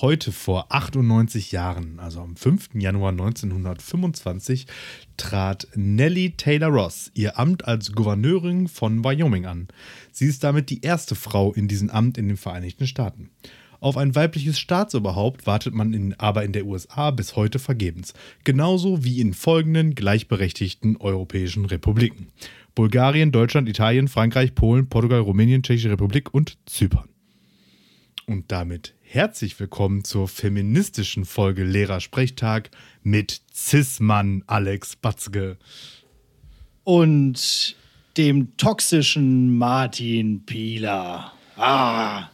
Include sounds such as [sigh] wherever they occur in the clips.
Heute vor 98 Jahren, also am 5. Januar 1925, trat Nellie Taylor Ross ihr Amt als Gouverneurin von Wyoming an. Sie ist damit die erste Frau in diesem Amt in den Vereinigten Staaten. Auf ein weibliches Staatsoberhaupt wartet man in, aber in der USA bis heute vergebens. Genauso wie in folgenden gleichberechtigten europäischen Republiken. Bulgarien, Deutschland, Italien, Frankreich, Polen, Portugal, Rumänien, Tschechische Republik und Zypern. Und damit herzlich willkommen zur feministischen Folge Lehrersprechtag mit Cis-Mann Alex Batzke. Und dem toxischen Martin Pieler. Ah,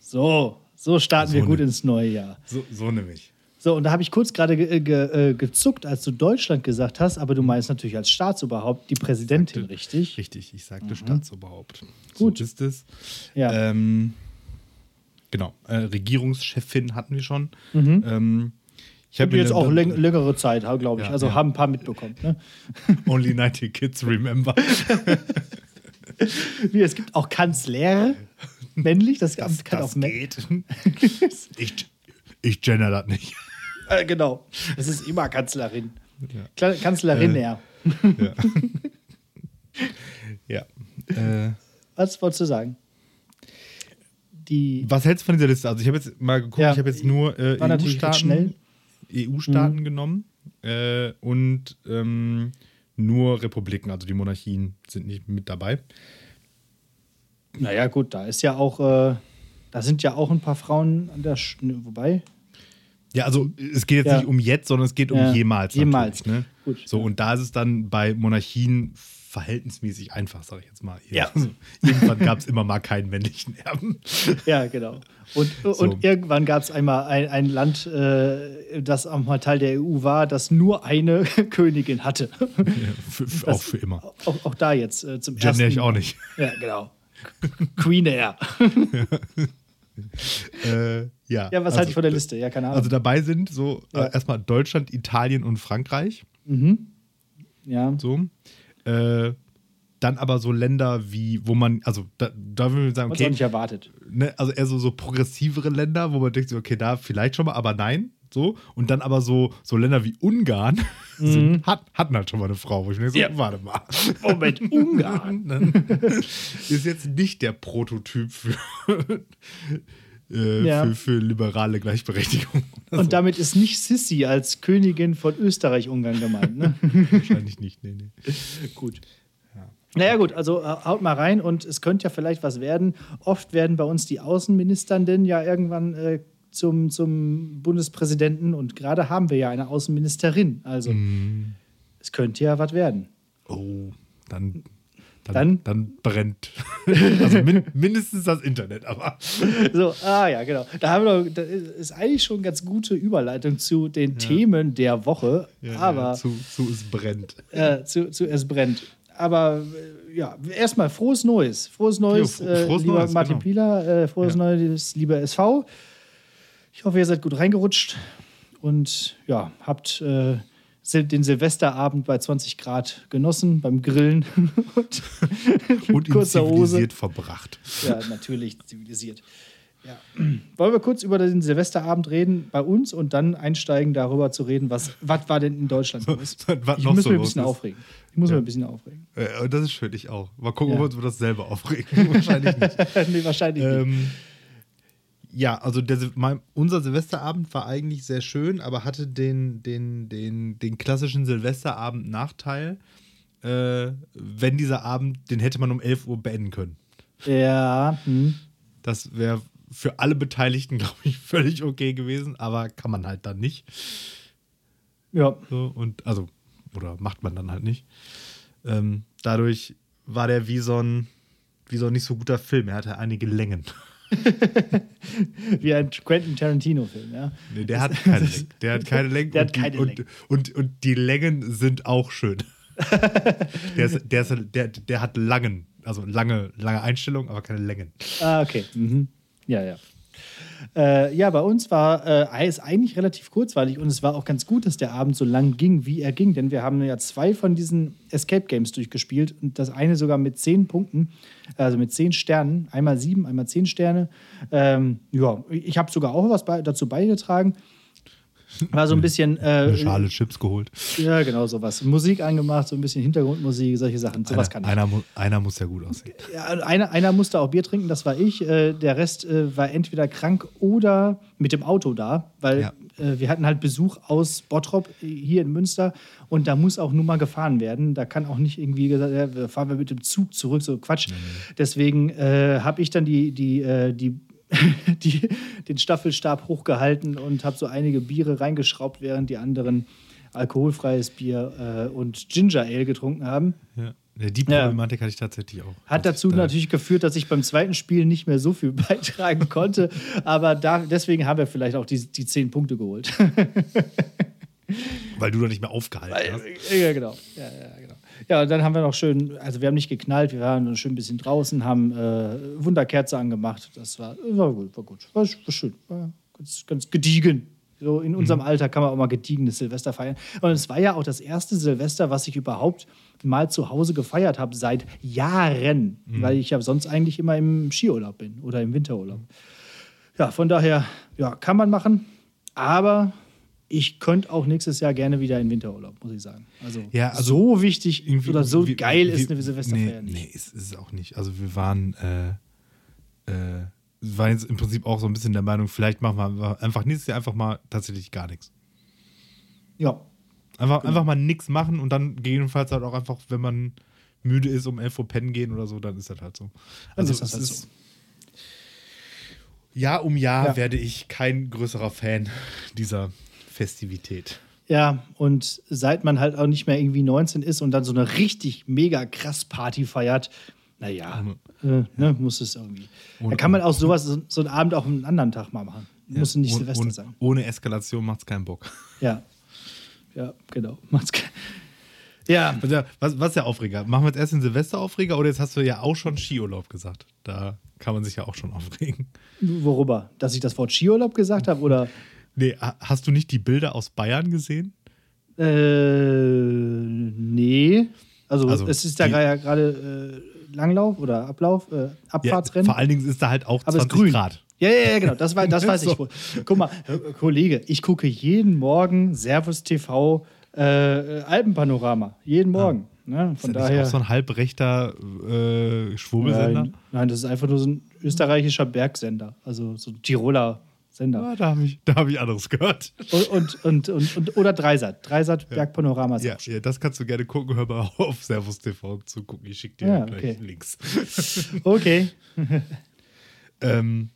so, so starten So wir gut ne- ins neue Jahr. So, so nämlich. So, und da habe ich kurz gerade ge ge äh, gezuckt, als du Deutschland gesagt hast, aber du meinst natürlich als Staatsoberhaupt die Präsidentin, richtig? Richtig, ich sagte Staatsoberhaupt. Gut. So ist es. Ja. Ähm, genau, äh, Regierungschefin hatten wir schon. Mhm. Ähm, ich habe jetzt auch läng längere Zeit, glaube ich. Ja, also ja. haben ein paar mitbekommen. Ne? [laughs] Only 90 Kids Remember. [laughs] Wie, es gibt auch Kanzler, männlich, das, kann auch mä- geht. ich, ich gender das nicht. Äh, genau. Es ist immer Kanzlerin. Ja. Kanzlerin, Äh. ja. Ja. [laughs] ja. Äh, Was wolltest du sagen? Die. was hältst du von dieser Liste? Also ich habe jetzt mal geguckt, Ja. ich habe jetzt nur äh, EU-Staaten EU-Staaten Mhm. genommen äh, und ähm, nur Republiken, also die Monarchien sind nicht mit dabei. Naja, gut, da ist ja auch. Äh, da sind ja auch ein paar Frauen an der. Sch ne, wobei. Ja, also es geht jetzt Ja. nicht um jetzt, sondern es geht um Ja, jemals. jemals. Ne? Gut. So, und da ist es dann bei Monarchien verhältnismäßig einfach, sage ich jetzt mal. Ja. Also, [laughs] irgendwann gab es immer mal keinen männlichen Erben. [laughs] Ja, genau. Und, und irgendwann gab es einmal ein, ein Land, äh, das auch mal Teil der EU war, das nur eine [laughs] Königin hatte. Ja, für, für, auch für immer. Auch, auch da jetzt äh, zum Gender ersten ich auch nicht. Ja, genau. Queen Air. Äh, ja, Ja, was also, halte ich von der Liste? Ja, keine Ahnung. Also dabei sind so Ja. äh, erstmal Deutschland, Italien und Frankreich. ja. So. Äh, dann aber so Länder wie, wo man, also da, da würde ich sagen, okay, nicht erwartet. ne, also eher so, so progressivere Länder, wo man denkt, okay, da vielleicht schon mal, aber nein, so. Und dann aber so, so Länder wie Ungarn [laughs] sind, hat, hatten halt schon mal eine Frau, wo ich mir denke, so, Ja. warte mal. Moment, [laughs] Ungarn. Dann [laughs] ist jetzt nicht der Prototyp für, äh, Ja. für, für liberale Gleichberechtigung. [laughs] Und damit ist nicht Sissi als Königin von Österreich-Ungarn gemeint. Ne? so. [laughs] wahrscheinlich nicht. Nee, nee. gut. Naja, gut, also äh, haut mal rein und es könnte ja vielleicht was werden. Oft werden bei uns die Außenministerinnen ja irgendwann äh, zum, zum Bundespräsidenten und gerade haben wir ja eine Außenministerin. Also Mhm. es könnte ja was werden. Oh, dann, dann, Dann? dann, brennt. [laughs] also min, mindestens das Internet, aber. [laughs] So, ah ja, genau. Da haben wir doch, das ist eigentlich schon eine ganz gute Überleitung zu den Themen der Woche. Ja, aber ja, zu, zu es brennt. äh, zu, zu es brennt. Aber äh, ja, erstmal frohes Neues. Frohes Neues, fro- äh, frohes lieber Neues, Martin genau. Pieler, äh, frohes Ja. Neues, lieber SV. Ich hoffe, ihr seid gut reingerutscht und ja, habt äh, den Silvesterabend bei 20 Grad genossen beim Grillen [laughs] und, [laughs] Und in kurzer Hose. zivilisiert verbracht. Ja, natürlich zivilisiert. Ja. Wollen wir kurz über den Silvesterabend reden bei uns und dann einsteigen, darüber zu reden, was, was war denn in Deutschland los? [laughs] Was Ich noch muss so mich ein bisschen ist. aufregen. Ich muss Ja. mich ein bisschen aufregen. Äh, das ist schön, ich auch. Mal gucken, Ja. ob wir uns über das selber aufregen. Wahrscheinlich nicht. nee, wahrscheinlich nicht. Ja, also der, mein, unser Silvesterabend war eigentlich sehr schön, aber hatte den, den, den, den klassischen Silvesterabend-Nachteil. Äh, wenn dieser Abend, den hätte man um 11 Uhr beenden können. Ja, hm. Das wäre für alle Beteiligten, [laughs] glaube ich, völlig okay gewesen, aber kann man halt dann nicht. ja. So, und also, oder macht man dann halt nicht. Ähm, dadurch war der wie so ein, wie so ein nicht so guter Film. Er hatte einige Längen. Wie ein Quentin Tarantino-Film, ja. Nee, der hat keine Längen. Der hat keine Längen. Der hat und, die, keine und, Längen. Und, und, die Längen sind auch schön. [laughs] der, ist, der, ist, der, der hat langen, also lange, lange Einstellungen, aber keine Längen. Ah, okay. Mhm. Ja, ja. Äh, ja, bei uns war äh, es eigentlich relativ kurzweilig und es war auch ganz gut, dass der Abend so lang ging, wie er ging, denn wir haben ja zwei von diesen Escape Games durchgespielt und das eine sogar mit zehn Punkten, also mit zehn Sternen, einmal sieben, einmal zehn Sterne. Ähm, ja, ich habe sogar auch was bei, dazu beigetragen. War so ein bisschen. Äh, Eine Schale Chips geholt. Ja, genau, sowas. Musik angemacht, so ein bisschen Hintergrundmusik, solche Sachen. Sowas einer, kann ich. Einer, mu einer muss ja gut aussehen. Ja, einer, einer musste auch Bier trinken, das war ich. Äh, der Rest äh, war entweder krank oder mit dem Auto da, weil ja. äh, wir hatten halt Besuch aus Bottrop äh, hier in Münster und da muss auch nur mal gefahren werden. Da kann auch nicht irgendwie gesagt, ja, fahren wir mit dem Zug zurück, so Quatsch. Mhm. Deswegen äh, habe ich dann die, die, die [laughs] die, den Staffelstab hochgehalten und habe so einige Biere reingeschraubt, während die anderen alkoholfreies Bier äh, und Ginger Ale getrunken haben. Ja. Die Problematik ja. hatte ich tatsächlich auch. Hat dazu da natürlich geführt, dass ich beim zweiten Spiel nicht mehr so viel [laughs] beitragen konnte. aber da, deswegen haben wir vielleicht auch die, die zehn Punkte geholt. [laughs] Weil du da nicht mehr aufgehalten Weil, hast. Ja, genau. Ja, ja, genau. Ja, dann haben wir noch schön, also wir haben nicht geknallt, wir waren noch schön ein bisschen draußen, haben äh, Wunderkerze angemacht. Das war, war gut, war gut. War, war schön, war ganz, ganz gediegen. So in unserem mhm. Alter kann man auch mal gediegenes Silvester feiern. Und es war ja auch das erste Silvester, was ich überhaupt mal zu Hause gefeiert habe seit Jahren, mhm. weil ich ja sonst eigentlich immer im Skiurlaub bin oder im Winterurlaub. Ja, von daher, ja, kann man machen, aber ich könnte auch nächstes Jahr gerne wieder in Winterurlaub, muss ich sagen. Also, ja, also so wichtig oder so wie, geil wie, ist eine Silvesterfeier nee, nicht. Nee, ist, ist es auch nicht. Also wir waren, äh, äh, waren jetzt im Prinzip auch so ein bisschen der Meinung, vielleicht machen wir einfach nächstes Jahr einfach mal tatsächlich gar nichts. Ja. Einfach, genau. einfach mal nichts machen und dann gegebenenfalls halt auch einfach, wenn man müde ist, um 11 Uhr pennen gehen oder so, dann ist das halt so. Also ist das halt ist, so. Jahr um Jahr ja. werde ich kein größerer Fan dieser Festivität. Ja, und seit man halt auch nicht mehr irgendwie 19 ist und dann so eine richtig mega krass Party feiert, naja, äh, ne, muss es irgendwie. da kann man auch sowas, so, so einen Abend auch einen anderen Tag mal machen. Ja, muss nicht Silvester sein. Ohne Eskalation macht es keinen Bock. Ja. Ja, genau. [laughs] Macht's keinen ja. Was, was ist der Aufreger? Machen wir jetzt erst den Silvesteraufreger oder jetzt hast du ja auch schon Skiurlaub gesagt? Da kann man sich ja auch schon aufregen. Worüber? Dass ich das Wort Skiurlaub gesagt habe oder? Nee, hast du nicht die Bilder aus Bayern gesehen? Äh, nee. Also, also es ist da ja gerade äh, Langlauf oder Ablauf, äh, Abfahrtsrennen. Ja, vor allen Dingen ist da halt auch Aber 20 Grad. Ja, ja, ja, genau. Das, war, das [laughs] weiß so. ich wohl. Guck mal, äh, Kollege, ich gucke jeden Morgen Servus TV äh, Alpenpanorama. Jeden Morgen. Ja. Ne? Von ist daher. Nicht auch so ein halbrechter äh, Schwurbelsender? Nein, nein, das ist einfach nur so ein österreichischer Bergsender. Also so ein Tiroler Sender. Ja, da habe ich, hab ich anderes gehört. Und, und, und, und, und oder Dreisat. Dreisat ja. Bergpanorama. Ja, ja, das kannst du gerne gucken. Hör mal auf Servus TV zu gucken. Ich schicke dir ja, gleich okay. Links. [laughs] [laughs] okay. ähm,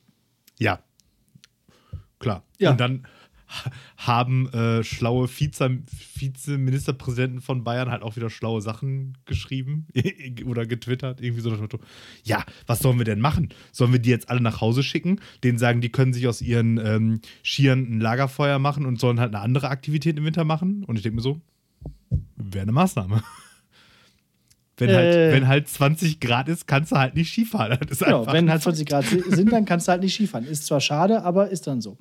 ja. Klar. Ja. Und dann haben äh, schlaue Vize, Vizeministerpräsidenten von Bayern halt auch wieder schlaue Sachen geschrieben [laughs] oder getwittert. Irgendwie so das Motto: Ja, was sollen wir denn machen? Sollen wir die jetzt alle nach Hause schicken? Denen sagen, die können sich aus ihren ähm, Skiern ein Lagerfeuer machen und sollen halt eine andere Aktivität im Winter machen? Und ich denke mir so: Wäre eine Maßnahme. [laughs] Wenn, halt, äh, wenn halt 20 Grad ist, kannst du halt nicht Skifahren. genau, wenn halt 20 Grad sind, dann kannst du halt nicht Skifahren. Ist zwar schade, aber ist dann so.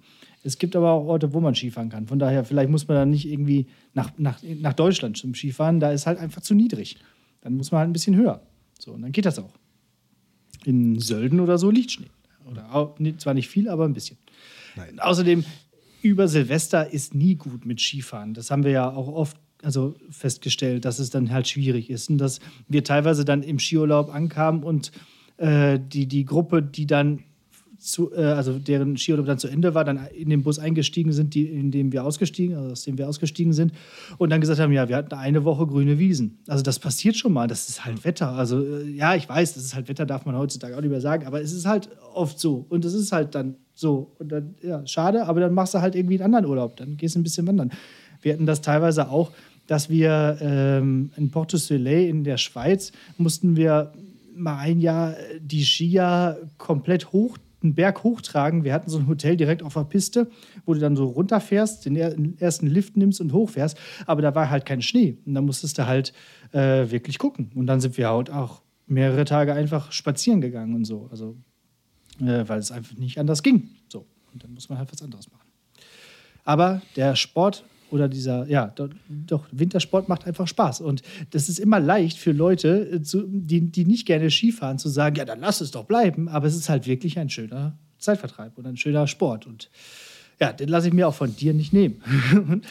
Es gibt aber auch Orte, wo man Skifahren kann. Von daher, vielleicht muss man dann nicht irgendwie nach, nach, nach Deutschland zum Skifahren. Da ist halt einfach zu niedrig. Dann muss man halt ein bisschen höher. So, und dann geht das auch. In Sölden oder so liegt Schnee. Oder zwar nicht viel, aber ein bisschen. Nein. Außerdem, über Silvester ist nie gut mit Skifahren. Das haben wir ja auch oft also festgestellt, dass es dann halt schwierig ist. Und dass wir teilweise dann im Skiurlaub ankamen und äh, die, die Gruppe, die dann zu, äh, also deren Skiurlaub dann zu Ende war, dann in den Bus eingestiegen sind, die, in dem wir ausgestiegen, also aus dem wir ausgestiegen sind, und dann gesagt haben, ja, wir hatten eine Woche grüne Wiesen. Also das passiert schon mal, das ist halt Wetter. Also äh, ja, ich weiß, das ist halt Wetter, darf man heutzutage auch nicht mehr sagen, aber es ist halt oft so. Und es ist halt dann so. Und dann, ja, schade, aber dann machst du halt irgendwie einen anderen Urlaub, dann gehst du ein bisschen wandern. Wir hatten das teilweise auch, dass wir ähm, in Porto Soleil in der Schweiz mussten wir mal ein Jahr die Skier komplett hoch einen Berg hochtragen. Wir hatten so ein Hotel direkt auf der Piste, wo du dann so runterfährst, den ersten Lift nimmst und hochfährst. Aber da war halt kein Schnee. Und da musstest du halt äh, wirklich gucken. Und dann sind wir halt auch mehrere Tage einfach spazieren gegangen und so. Also äh, weil es einfach nicht anders ging. So, und dann muss man halt was anderes machen. Aber der Sport oder dieser, ja, doch, Wintersport macht einfach Spaß. Und das ist immer leicht für Leute, äh, die, die nicht gerne Skifahren, zu sagen, ja, dann lass es doch bleiben. Aber es ist halt wirklich ein schöner Zeitvertreib und ein schöner Sport. Und ja, den lasse ich mir auch von dir nicht nehmen. [laughs]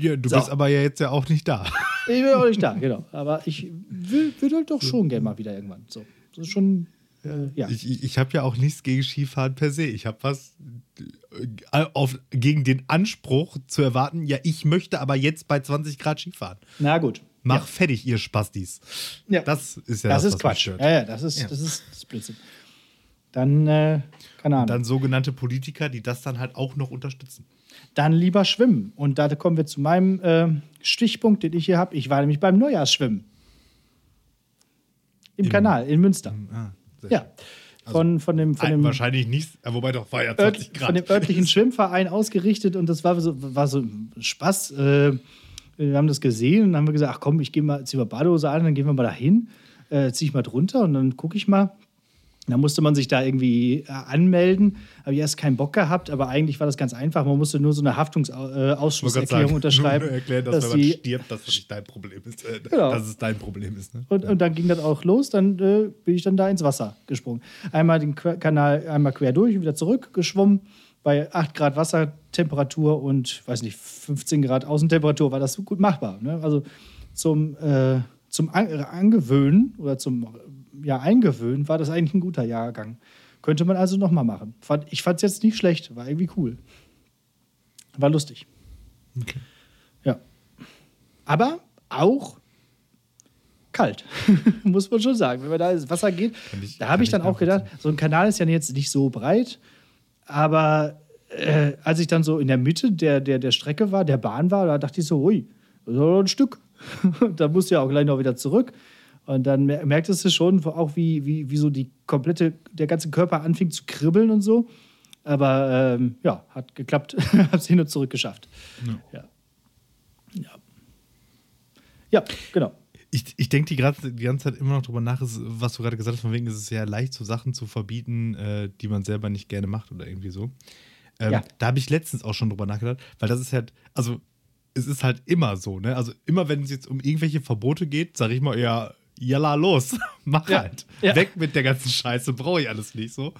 ja, du so. bist aber ja jetzt ja auch nicht da. Ich bin auch nicht da, [laughs] genau. Aber ich will, will halt doch schon gerne mal wieder irgendwann. So, das ist schon äh, ja. Ich, ich habe ja auch nichts gegen Skifahren per se. Ich habe was äh, auf, gegen den Anspruch zu erwarten, ja, ich möchte aber jetzt bei 20 Grad Skifahren. Na gut. Mach ja. fertig, ihr Spastis. Ja. Das ist ja das, das ist Quatsch. Ja, ja, das ist, ja. das ist das Blödsinn. Dann, äh, keine Ahnung. Und dann sogenannte Politiker, die das dann halt auch noch unterstützen. Dann lieber schwimmen. Und da kommen wir zu meinem äh, Stichpunkt, den ich hier habe. Ich war nämlich beim Neujahrsschwimmen. Im, Im Kanal in Münster. Ah, ja. Also von, von dem, von dem wahrscheinlich nicht, wobei doch war ja 20 Grad. Von dem örtlichen [laughs] Schwimmverein ausgerichtet und das war so, war so Spaß. Äh, wir haben das gesehen und dann haben wir gesagt, ach komm, ich gehe mal, zieh mal Badehose an, dann gehen wir mal dahin, äh, ziehe ich mal drunter und dann gucke ich mal, da musste man sich da irgendwie äh, anmelden. Habe ich erst keinen Bock gehabt, aber eigentlich war das ganz einfach. Man musste nur so eine Haftungsausschlusserklärung äh, [laughs] unterschreiben. Nur erklären, dass, dass wenn man stirbt, dass das nicht dein Problem ist. Äh, genau. Dass es dein Problem ist. Ne? Und, ja. und, dann ging das auch los. Dann äh, bin ich dann da ins Wasser gesprungen. Einmal den Kanal einmal quer durch und wieder zurück geschwommen. Bei 8 Grad Wassertemperatur und, weiß nicht, 15 Grad Außentemperatur war das gut machbar. Ne? Also zum, äh, zum Angewöhnen oder zum ja, eingewöhnt, war das eigentlich ein guter Jahrgang. Könnte man also nochmal machen. Ich fand es jetzt nicht schlecht, war irgendwie cool. War lustig. Okay. Ja. Aber auch kalt, [laughs] muss man schon sagen. Wenn man da ins Wasser geht, ich, da habe ich dann auch gedacht, so ein Kanal ist ja jetzt nicht so breit, aber äh, als ich dann so in der Mitte der, der, der Strecke war, der Bahn war, da dachte ich so, ui, so ein Stück. [laughs] da musst du ja auch gleich noch wieder zurück. Und dann merktest du schon auch, wie, wie, wie so die komplette, der ganze Körper anfing zu kribbeln und so. Aber ähm, ja, hat geklappt. [laughs] Hab's hin und zurück geschafft. Ja. Ja, ja. genau. Ich, ich denke die, die ganze Zeit immer noch drüber nach, was du gerade gesagt hast, von wegen ist es sehr leicht, so Sachen zu verbieten, äh, die man selber nicht gerne macht oder irgendwie so. Ähm, ja. Da habe ich letztens auch schon drüber nachgedacht, weil das ist halt, also es ist halt immer so, ne? Also immer wenn es jetzt um irgendwelche Verbote geht, sage ich mal eher, jalla, los, [laughs] mach ja. halt. Ja. Weg mit der ganzen Scheiße, brauche ich alles nicht so.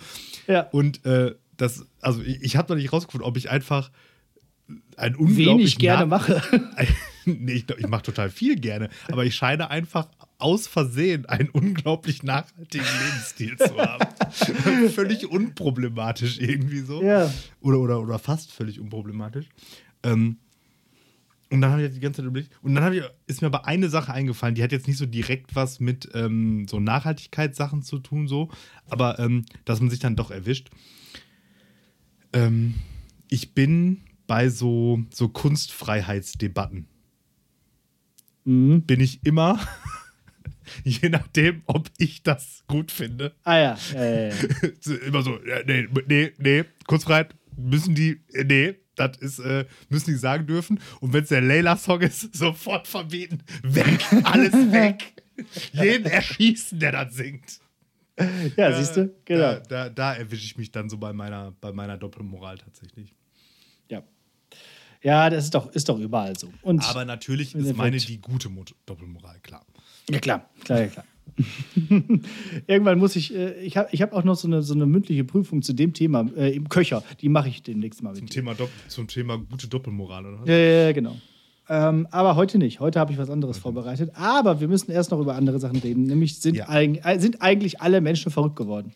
Ja. Und äh, das, also ich, ich habe noch nicht rausgefunden, ob ich einfach ein unglaublich wenig gerne mache. [laughs] nee, ich, ich mache total viel gerne, aber ich scheine einfach aus Versehen einen unglaublich nachhaltigen Lebensstil zu haben. [laughs] völlig unproblematisch irgendwie so. Ja. Oder, oder, oder fast völlig unproblematisch. Ähm, und dann habe ich die ganze Zeit überlegt. Und dann ich, ist mir aber eine Sache eingefallen, die hat jetzt nicht so direkt was mit ähm, so Nachhaltigkeitssachen zu tun, so, aber ähm, dass man sich dann doch erwischt. Ähm, ich bin bei so, so Kunstfreiheitsdebatten. Mhm. Bin ich immer, [laughs] je nachdem, ob ich das gut finde. Ah ja. ja, ja, ja. [laughs] immer so, nee, nee, nee, Kunstfreiheit müssen die, nee, das ist, äh, müssen die sagen dürfen. Und wenn es der Layla-Song ist, [laughs] sofort verbieten. Weg, alles [laughs] weg. Jeden erschießen, der das singt. Ja, äh, siehst du, genau. Da, da, da erwische ich mich dann so bei meiner, bei meiner Doppelmoral tatsächlich. Ja. Ja, das ist doch, ist doch überall so. Und Aber natürlich ist meine die gute Doppelmoral, klar. Ja, klar, klar, ja, klar. [laughs] Irgendwann muss ich, äh, ich habe ich hab auch noch so eine, so eine mündliche Prüfung zu dem Thema äh, im Köcher. Die mache ich demnächst mal mit. Zum Thema, zum Thema gute Doppelmoral, oder? Ja, ja, genau. Ähm, aber heute nicht. Heute habe ich was anderes okay. vorbereitet. Aber wir müssen erst noch über andere Sachen reden. Nämlich sind, ja. eig äh, sind eigentlich alle Menschen verrückt geworden?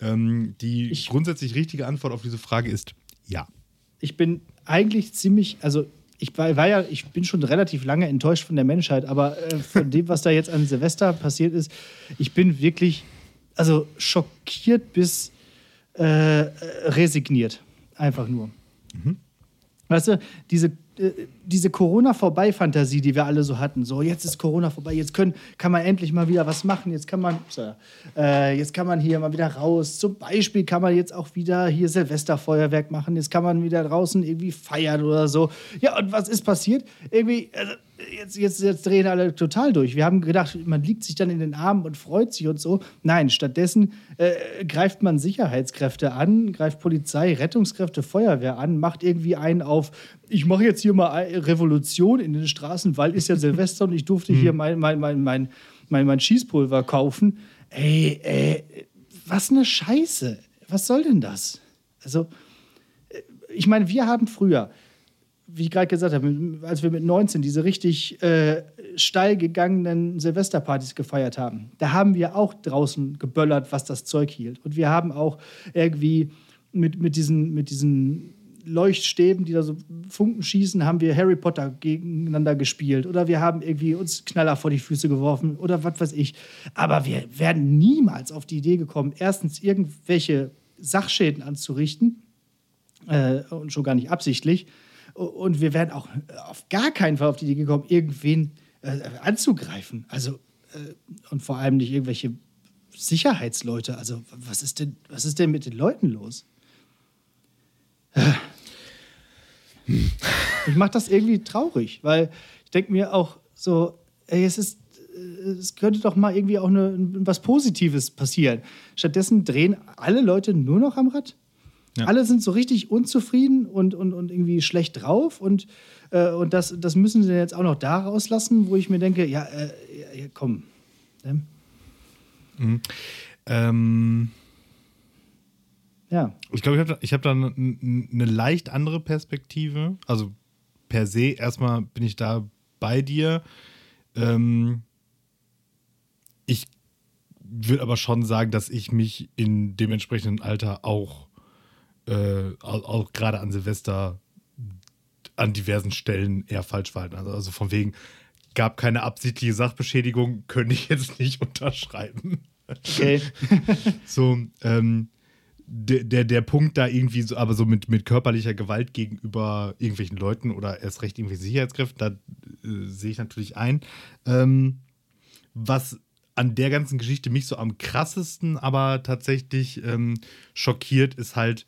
Ähm, die ich, grundsätzlich richtige Antwort auf diese Frage ist ja. Ich bin eigentlich ziemlich, also ich war, war, ja, ich bin schon relativ lange enttäuscht von der Menschheit, aber äh, von dem, was da jetzt an Silvester passiert ist, ich bin wirklich, also schockiert bis äh, resigniert. Einfach nur. Mhm. Weißt du, diese diese Corona-Vorbei-Fantasie, die wir alle so hatten, so jetzt ist Corona vorbei, jetzt können, kann man endlich mal wieder was machen, jetzt kann man, äh, jetzt kann man hier mal wieder raus. Zum Beispiel kann man jetzt auch wieder hier Silvesterfeuerwerk machen, jetzt kann man wieder draußen irgendwie feiern oder so. Ja, und was ist passiert? Irgendwie, äh, jetzt, jetzt, jetzt drehen alle total durch. Wir haben gedacht, man liegt sich dann in den Armen und freut sich und so. Nein, stattdessen äh, greift man Sicherheitskräfte an, greift Polizei, Rettungskräfte, Feuerwehr an, macht irgendwie einen auf, ich mache jetzt hier mal Revolution in den Straßen, weil ist ja Silvester und ich durfte [laughs] hier hm. mein, mein, mein, mein, mein, mein Schießpulver kaufen. Ey, ey, was eine Scheiße. Was soll denn das? Also, äh, ich meine, wir haben früher wie ich gerade gesagt habe, als wir mit 19 diese richtig äh, steil gegangenen Silvesterpartys gefeiert haben, da haben wir auch draußen geböllert, was das Zeug hielt. Und wir haben auch irgendwie mit, mit, diesen, mit diesen Leuchtstäben, die da so Funken schießen, haben wir Harry Potter gegeneinander gespielt. Oder wir haben irgendwie uns Knaller vor die Füße geworfen oder was weiß ich. Aber wir werden niemals auf die Idee gekommen, erstens irgendwelche Sachschäden anzurichten. Äh, und schon gar nicht absichtlich und wir wären auch auf gar keinen Fall auf die Idee gekommen, irgendwen äh, anzugreifen. Also, äh, und vor allem nicht irgendwelche Sicherheitsleute. Also, was ist denn, was ist denn mit den Leuten los? [sighs] Ich mache das irgendwie traurig, weil ich denke mir auch so, ey, es ist äh, es könnte doch mal irgendwie auch eine, was Positives passieren. Stattdessen drehen alle Leute nur noch am Rad. Ja. Alle sind so richtig unzufrieden und, und, und irgendwie schlecht drauf und, äh, und das, das müssen sie jetzt auch noch da rauslassen, wo ich mir denke, ja, äh, ja komm. Ne? Mhm. Ähm, ja. Ich glaube, ich habe ich hab da eine ne leicht andere Perspektive. Also per se, erstmal bin ich da bei dir. Ähm, ich würde aber schon sagen, dass ich mich in dem entsprechenden Alter auch äh, auch, auch gerade an Silvester an diversen Stellen eher falsch verhalten. Also, also von wegen, gab keine absichtliche Sachbeschädigung, könnte ich jetzt nicht [laughs] unterschreiben. Okay. [laughs] so, ähm, der, der, der Punkt da irgendwie so, aber so mit, mit körperlicher Gewalt gegenüber irgendwelchen Leuten oder erst recht irgendwelchen Sicherheitskräften, da äh, sehe ich natürlich ein. Ähm, was an der ganzen Geschichte mich so am krassesten aber tatsächlich ähm, schockiert, ist halt,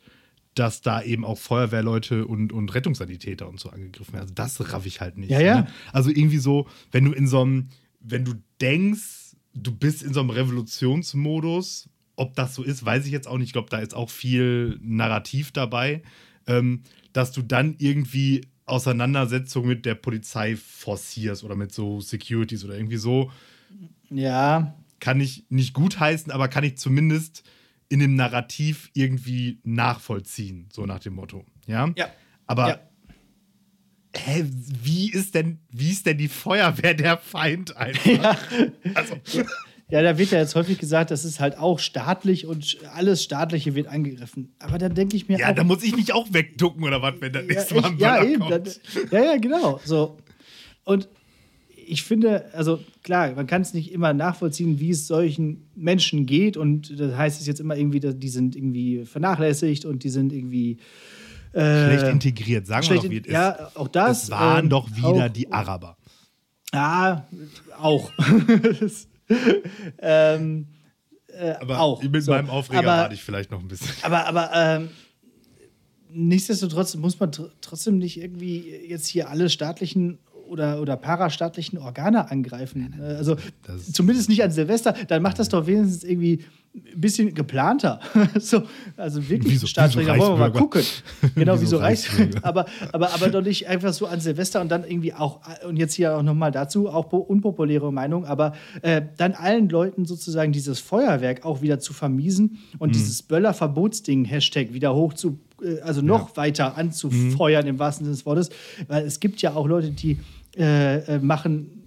dass da eben auch Feuerwehrleute und, und Rettungssanitäter und so angegriffen werden. Also das raff ich halt nicht. Ja, ja. Ne? Also irgendwie so, wenn du in so einem, wenn du denkst, du bist in so einem Revolutionsmodus, ob das so ist, weiß ich jetzt auch nicht. Ich glaube, da ist auch viel Narrativ dabei, ähm, dass du dann irgendwie Auseinandersetzungen mit der Polizei forcierst oder mit so Securities oder irgendwie so. Ja. Kann ich nicht gut heißen, aber kann ich zumindest in dem Narrativ irgendwie nachvollziehen, so nach dem Motto. Ja. Ja. Aber ja. Hä, wie ist denn, wie ist denn die Feuerwehr der Feind einfach? Ja. Also. [laughs] Ja, da wird ja jetzt häufig gesagt, das ist halt auch staatlich und alles Staatliche wird angegriffen. Aber dann denke ich mir. Ja, auch, da muss ich mich auch wegducken oder was, wenn das ja, nächste Mal ein Ja, eben. Dann, ja, ja, genau. So. Und ich finde, also klar, man kann es nicht immer nachvollziehen, wie es solchen Menschen geht. Und das heißt es jetzt immer irgendwie, die sind irgendwie vernachlässigt und die sind irgendwie. Äh, schlecht integriert, sagen wir doch, wie es ja, ist. Ja, auch das. Es waren ähm, doch wieder auch, die Araber. Ja, auch. [laughs] ähm, äh, aber auch. mit so. meinem Aufreger aber, warte ich vielleicht noch ein bisschen. Aber, aber ähm, nichtsdestotrotz muss man tr trotzdem nicht irgendwie jetzt hier alle staatlichen oder, oder parastaatlichen Organe angreifen. Äh, also zumindest nicht an Silvester. Dann macht das doch wenigstens irgendwie ein bisschen geplanter. [laughs] so, also wirklich wie Staatsträger, wollen wir mal gucken. Genau, wie so Reichsbürger. aber, aber, aber doch nicht einfach so an Silvester und dann irgendwie auch, und jetzt hier auch nochmal dazu, auch unpopuläre Meinung, aber äh, dann allen Leuten sozusagen dieses Feuerwerk auch wieder zu vermiesen und mhm. dieses Böller-Verbotsding, Hashtag, wieder hoch zu, äh, also noch ja. weiter anzufeuern mhm. im wahrsten Sinne des Wortes. Weil es gibt ja auch Leute, die äh, äh, machen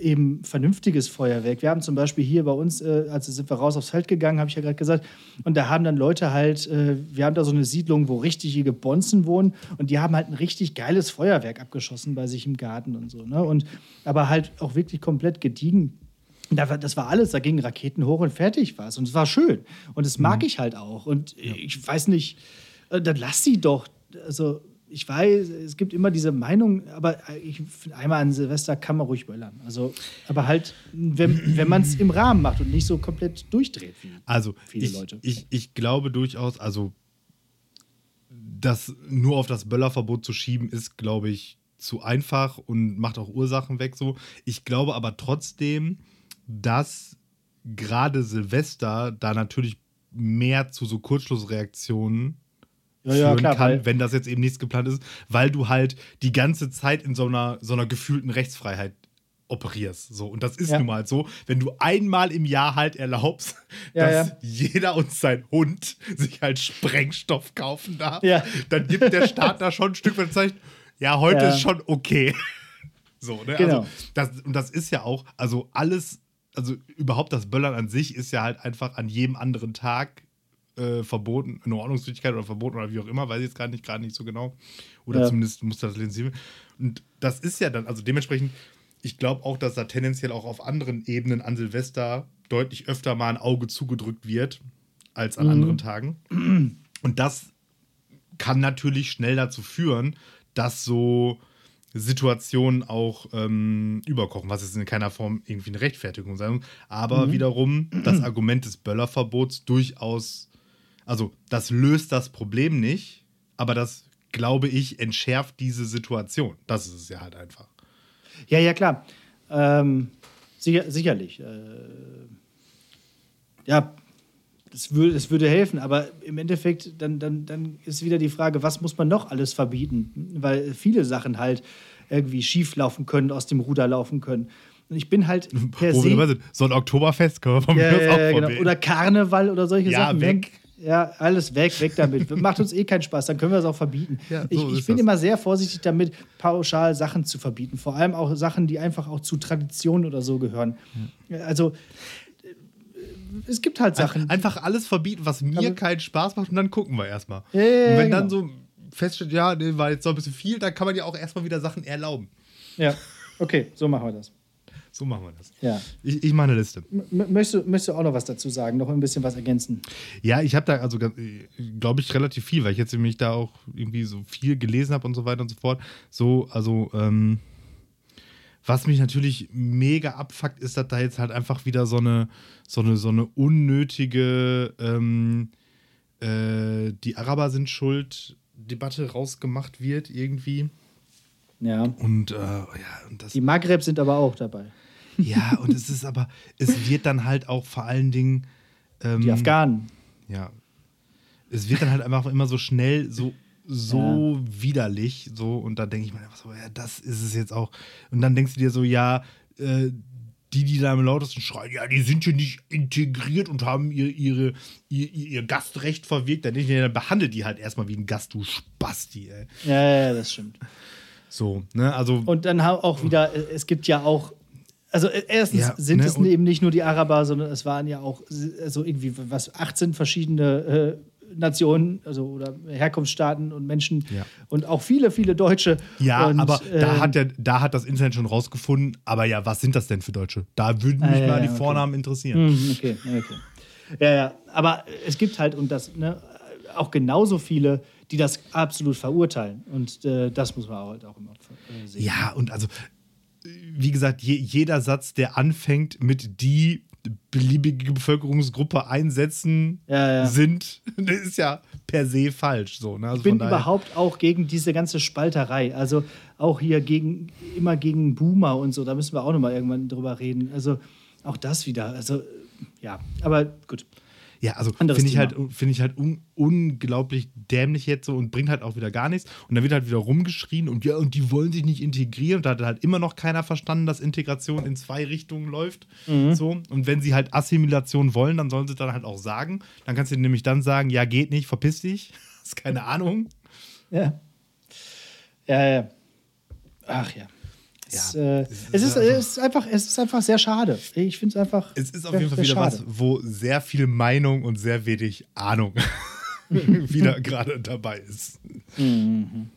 eben vernünftiges Feuerwerk. Wir haben zum Beispiel hier bei uns, äh, also sind wir raus aufs Feld gegangen, habe ich ja gerade gesagt, und da haben dann Leute halt, äh, wir haben da so eine Siedlung, wo richtige Bonzen wohnen und die haben halt ein richtig geiles Feuerwerk abgeschossen bei sich im Garten und so. Ne? Und, aber halt auch wirklich komplett gediegen. Das war alles, da gingen Raketen hoch und fertig war es. Und es war schön. Und das mag mhm. ich halt auch. Und ja. ich weiß nicht, äh, dann lass sie doch. Also ich weiß, es gibt immer diese Meinung, aber ich finde, einmal an Silvester kann man ruhig böllern. Also, aber halt, wenn, wenn man es im Rahmen macht und nicht so komplett durchdreht wie also, viele ich, Leute. Ich, ich glaube durchaus, also das nur auf das Böllerverbot zu schieben, ist, glaube ich, zu einfach und macht auch Ursachen weg so. Ich glaube aber trotzdem, dass gerade Silvester da natürlich mehr zu so Kurzschlussreaktionen ja, führen ja, klar, kann, wenn das jetzt eben nichts geplant ist, weil du halt die ganze Zeit in so einer, so einer gefühlten Rechtsfreiheit operierst. So. Und das ist ja. nun mal so, wenn du einmal im Jahr halt erlaubst, ja, dass ja. jeder und sein Hund sich halt Sprengstoff kaufen darf, dann gibt der Staat da schon ein Stück weit Zeichen, ja, heute ist schon okay. so, ne? Genau. Also, das, und das ist ja auch, also alles, also überhaupt das Böllern an sich ist ja halt einfach an jedem anderen Tag äh, verboten, eine Ordnungswidrigkeit oder verboten oder wie auch immer, weiß ich jetzt gerade nicht, gerade nicht so genau. Oder zumindest muss das lesen. Und das ist ja dann, also dementsprechend ich glaube auch, dass da tendenziell auch auf anderen Ebenen an Silvester deutlich öfter mal ein Auge zugedrückt wird als an mhm. anderen Tagen. Und das kann natürlich schnell dazu führen, dass so Situationen auch ähm, überkochen, was jetzt in keiner Form irgendwie eine Rechtfertigung sein aber mhm. wiederum das [clears throat] Argument des Böllerverbots durchaus, also das löst das Problem nicht, aber das, glaube ich, entschärft diese Situation. Das ist es ja halt einfach. Ja, ja, klar. Ähm, sicher, sicherlich. Äh, ja, das, würde, das würde helfen, aber im Endeffekt, dann, dann, dann ist wieder die Frage, was muss man noch alles verbieten? Weil viele Sachen halt irgendwie schief laufen können, aus dem Ruder laufen können. Und ich bin halt per Wo se so ein Oktoberfest können wir von ja, mir auch genau. Oder Karneval oder solche ja, Sachen. Weg. Ja, alles weg, weg damit. [laughs] Macht uns eh keinen Spaß, dann können wir es auch verbieten. Ja, so ich, ich bin das. immer sehr vorsichtig damit, pauschal Sachen zu verbieten. Vor allem auch Sachen, die einfach auch zu Traditionen oder so gehören. Ja. Also es gibt halt Sachen. Einfach alles verbieten, was mir aber, keinen Spaß macht und dann gucken wir erstmal. Ja, und wenn genau. dann so feststeht, ja, nee, war jetzt noch ein bisschen viel, dann kann man ja auch erstmal wieder Sachen erlauben. Ja, okay, so machen wir das. So machen wir das. Ja. Ich, ich mache eine Liste. M möchtest, du, möchtest du auch noch was dazu sagen? Noch ein bisschen was ergänzen? Ja, ich habe da also, glaube ich, relativ viel, weil ich jetzt nämlich da auch irgendwie so viel gelesen habe und so weiter und so fort. So, also, ähm, was mich natürlich mega abfuckt, ist, dass da jetzt halt einfach wieder so eine, so eine, so eine unnötige ähm, äh, die Araber sind schuld Debatte rausgemacht wird irgendwie. Ja. Und, äh, ja, und das, die Maghreb sind aber auch dabei. Ja, und es ist aber, es wird dann halt auch vor allen Dingen. Ähm, die Afghanen. Ja. Es wird dann halt einfach immer so schnell so so ja. widerlich, so, und da denke ich mir einfach so, ja, das ist es jetzt auch. Und dann denkst du dir so, ja, äh, die, die da am lautesten schreien, ja, die sind hier nicht integriert und haben ihr, ihre, ihr, ihr Gastrecht verwirkt, dann, dann behandelt die halt erstmal wie ein Gast, du Spasti, ey. Ja, ja, das stimmt. So, ne, also. Und dann auch wieder, es gibt ja auch also äh, erstens ja, sind ne, es eben nicht nur die Araber, sondern es waren ja auch so irgendwie was 18 verschiedene äh, Nationen, also oder Herkunftsstaaten und Menschen ja. und auch viele, viele Deutsche. Ja, und, aber äh, da hat der, da hat das Internet schon rausgefunden. Aber ja, was sind das denn für Deutsche? Da würden mich ah, ja, mal die okay. Vornamen interessieren. Mhm, okay, okay. Ja, ja. Aber es gibt halt und das ne, auch genauso viele, die das absolut verurteilen. Und äh, das muss man halt auch immer äh, sehen. Ja, und also wie gesagt, je, jeder Satz, der anfängt mit die beliebige Bevölkerungsgruppe einsetzen ja, ja. sind, [laughs] das ist ja per se falsch. So, ne? also ich bin überhaupt auch gegen diese ganze Spalterei. Also auch hier gegen, immer gegen Boomer und so, da müssen wir auch nochmal irgendwann drüber reden. Also auch das wieder. Also ja, aber gut. Ja, also finde ich, halt, find ich halt un unglaublich dämlich jetzt so und bringt halt auch wieder gar nichts. Und dann wird halt wieder rumgeschrien und ja, und die wollen sich nicht integrieren. Und da hat halt immer noch keiner verstanden, dass Integration in zwei Richtungen läuft. Mhm. So. Und wenn sie halt Assimilation wollen, dann sollen sie dann halt auch sagen. Dann kannst du nämlich dann sagen, ja, geht nicht, verpiss dich. [laughs] Das ist keine Ahnung. Ja. Ja, ja. Ach ja. Es, ja, äh, es, ist, es, ist, einfach, es ist einfach sehr schade. Ich finde es einfach. Es ist auf jeden Fall wieder schade. was, wo sehr viel Meinung und sehr wenig Ahnung [laughs] wieder gerade dabei ist. Mhm.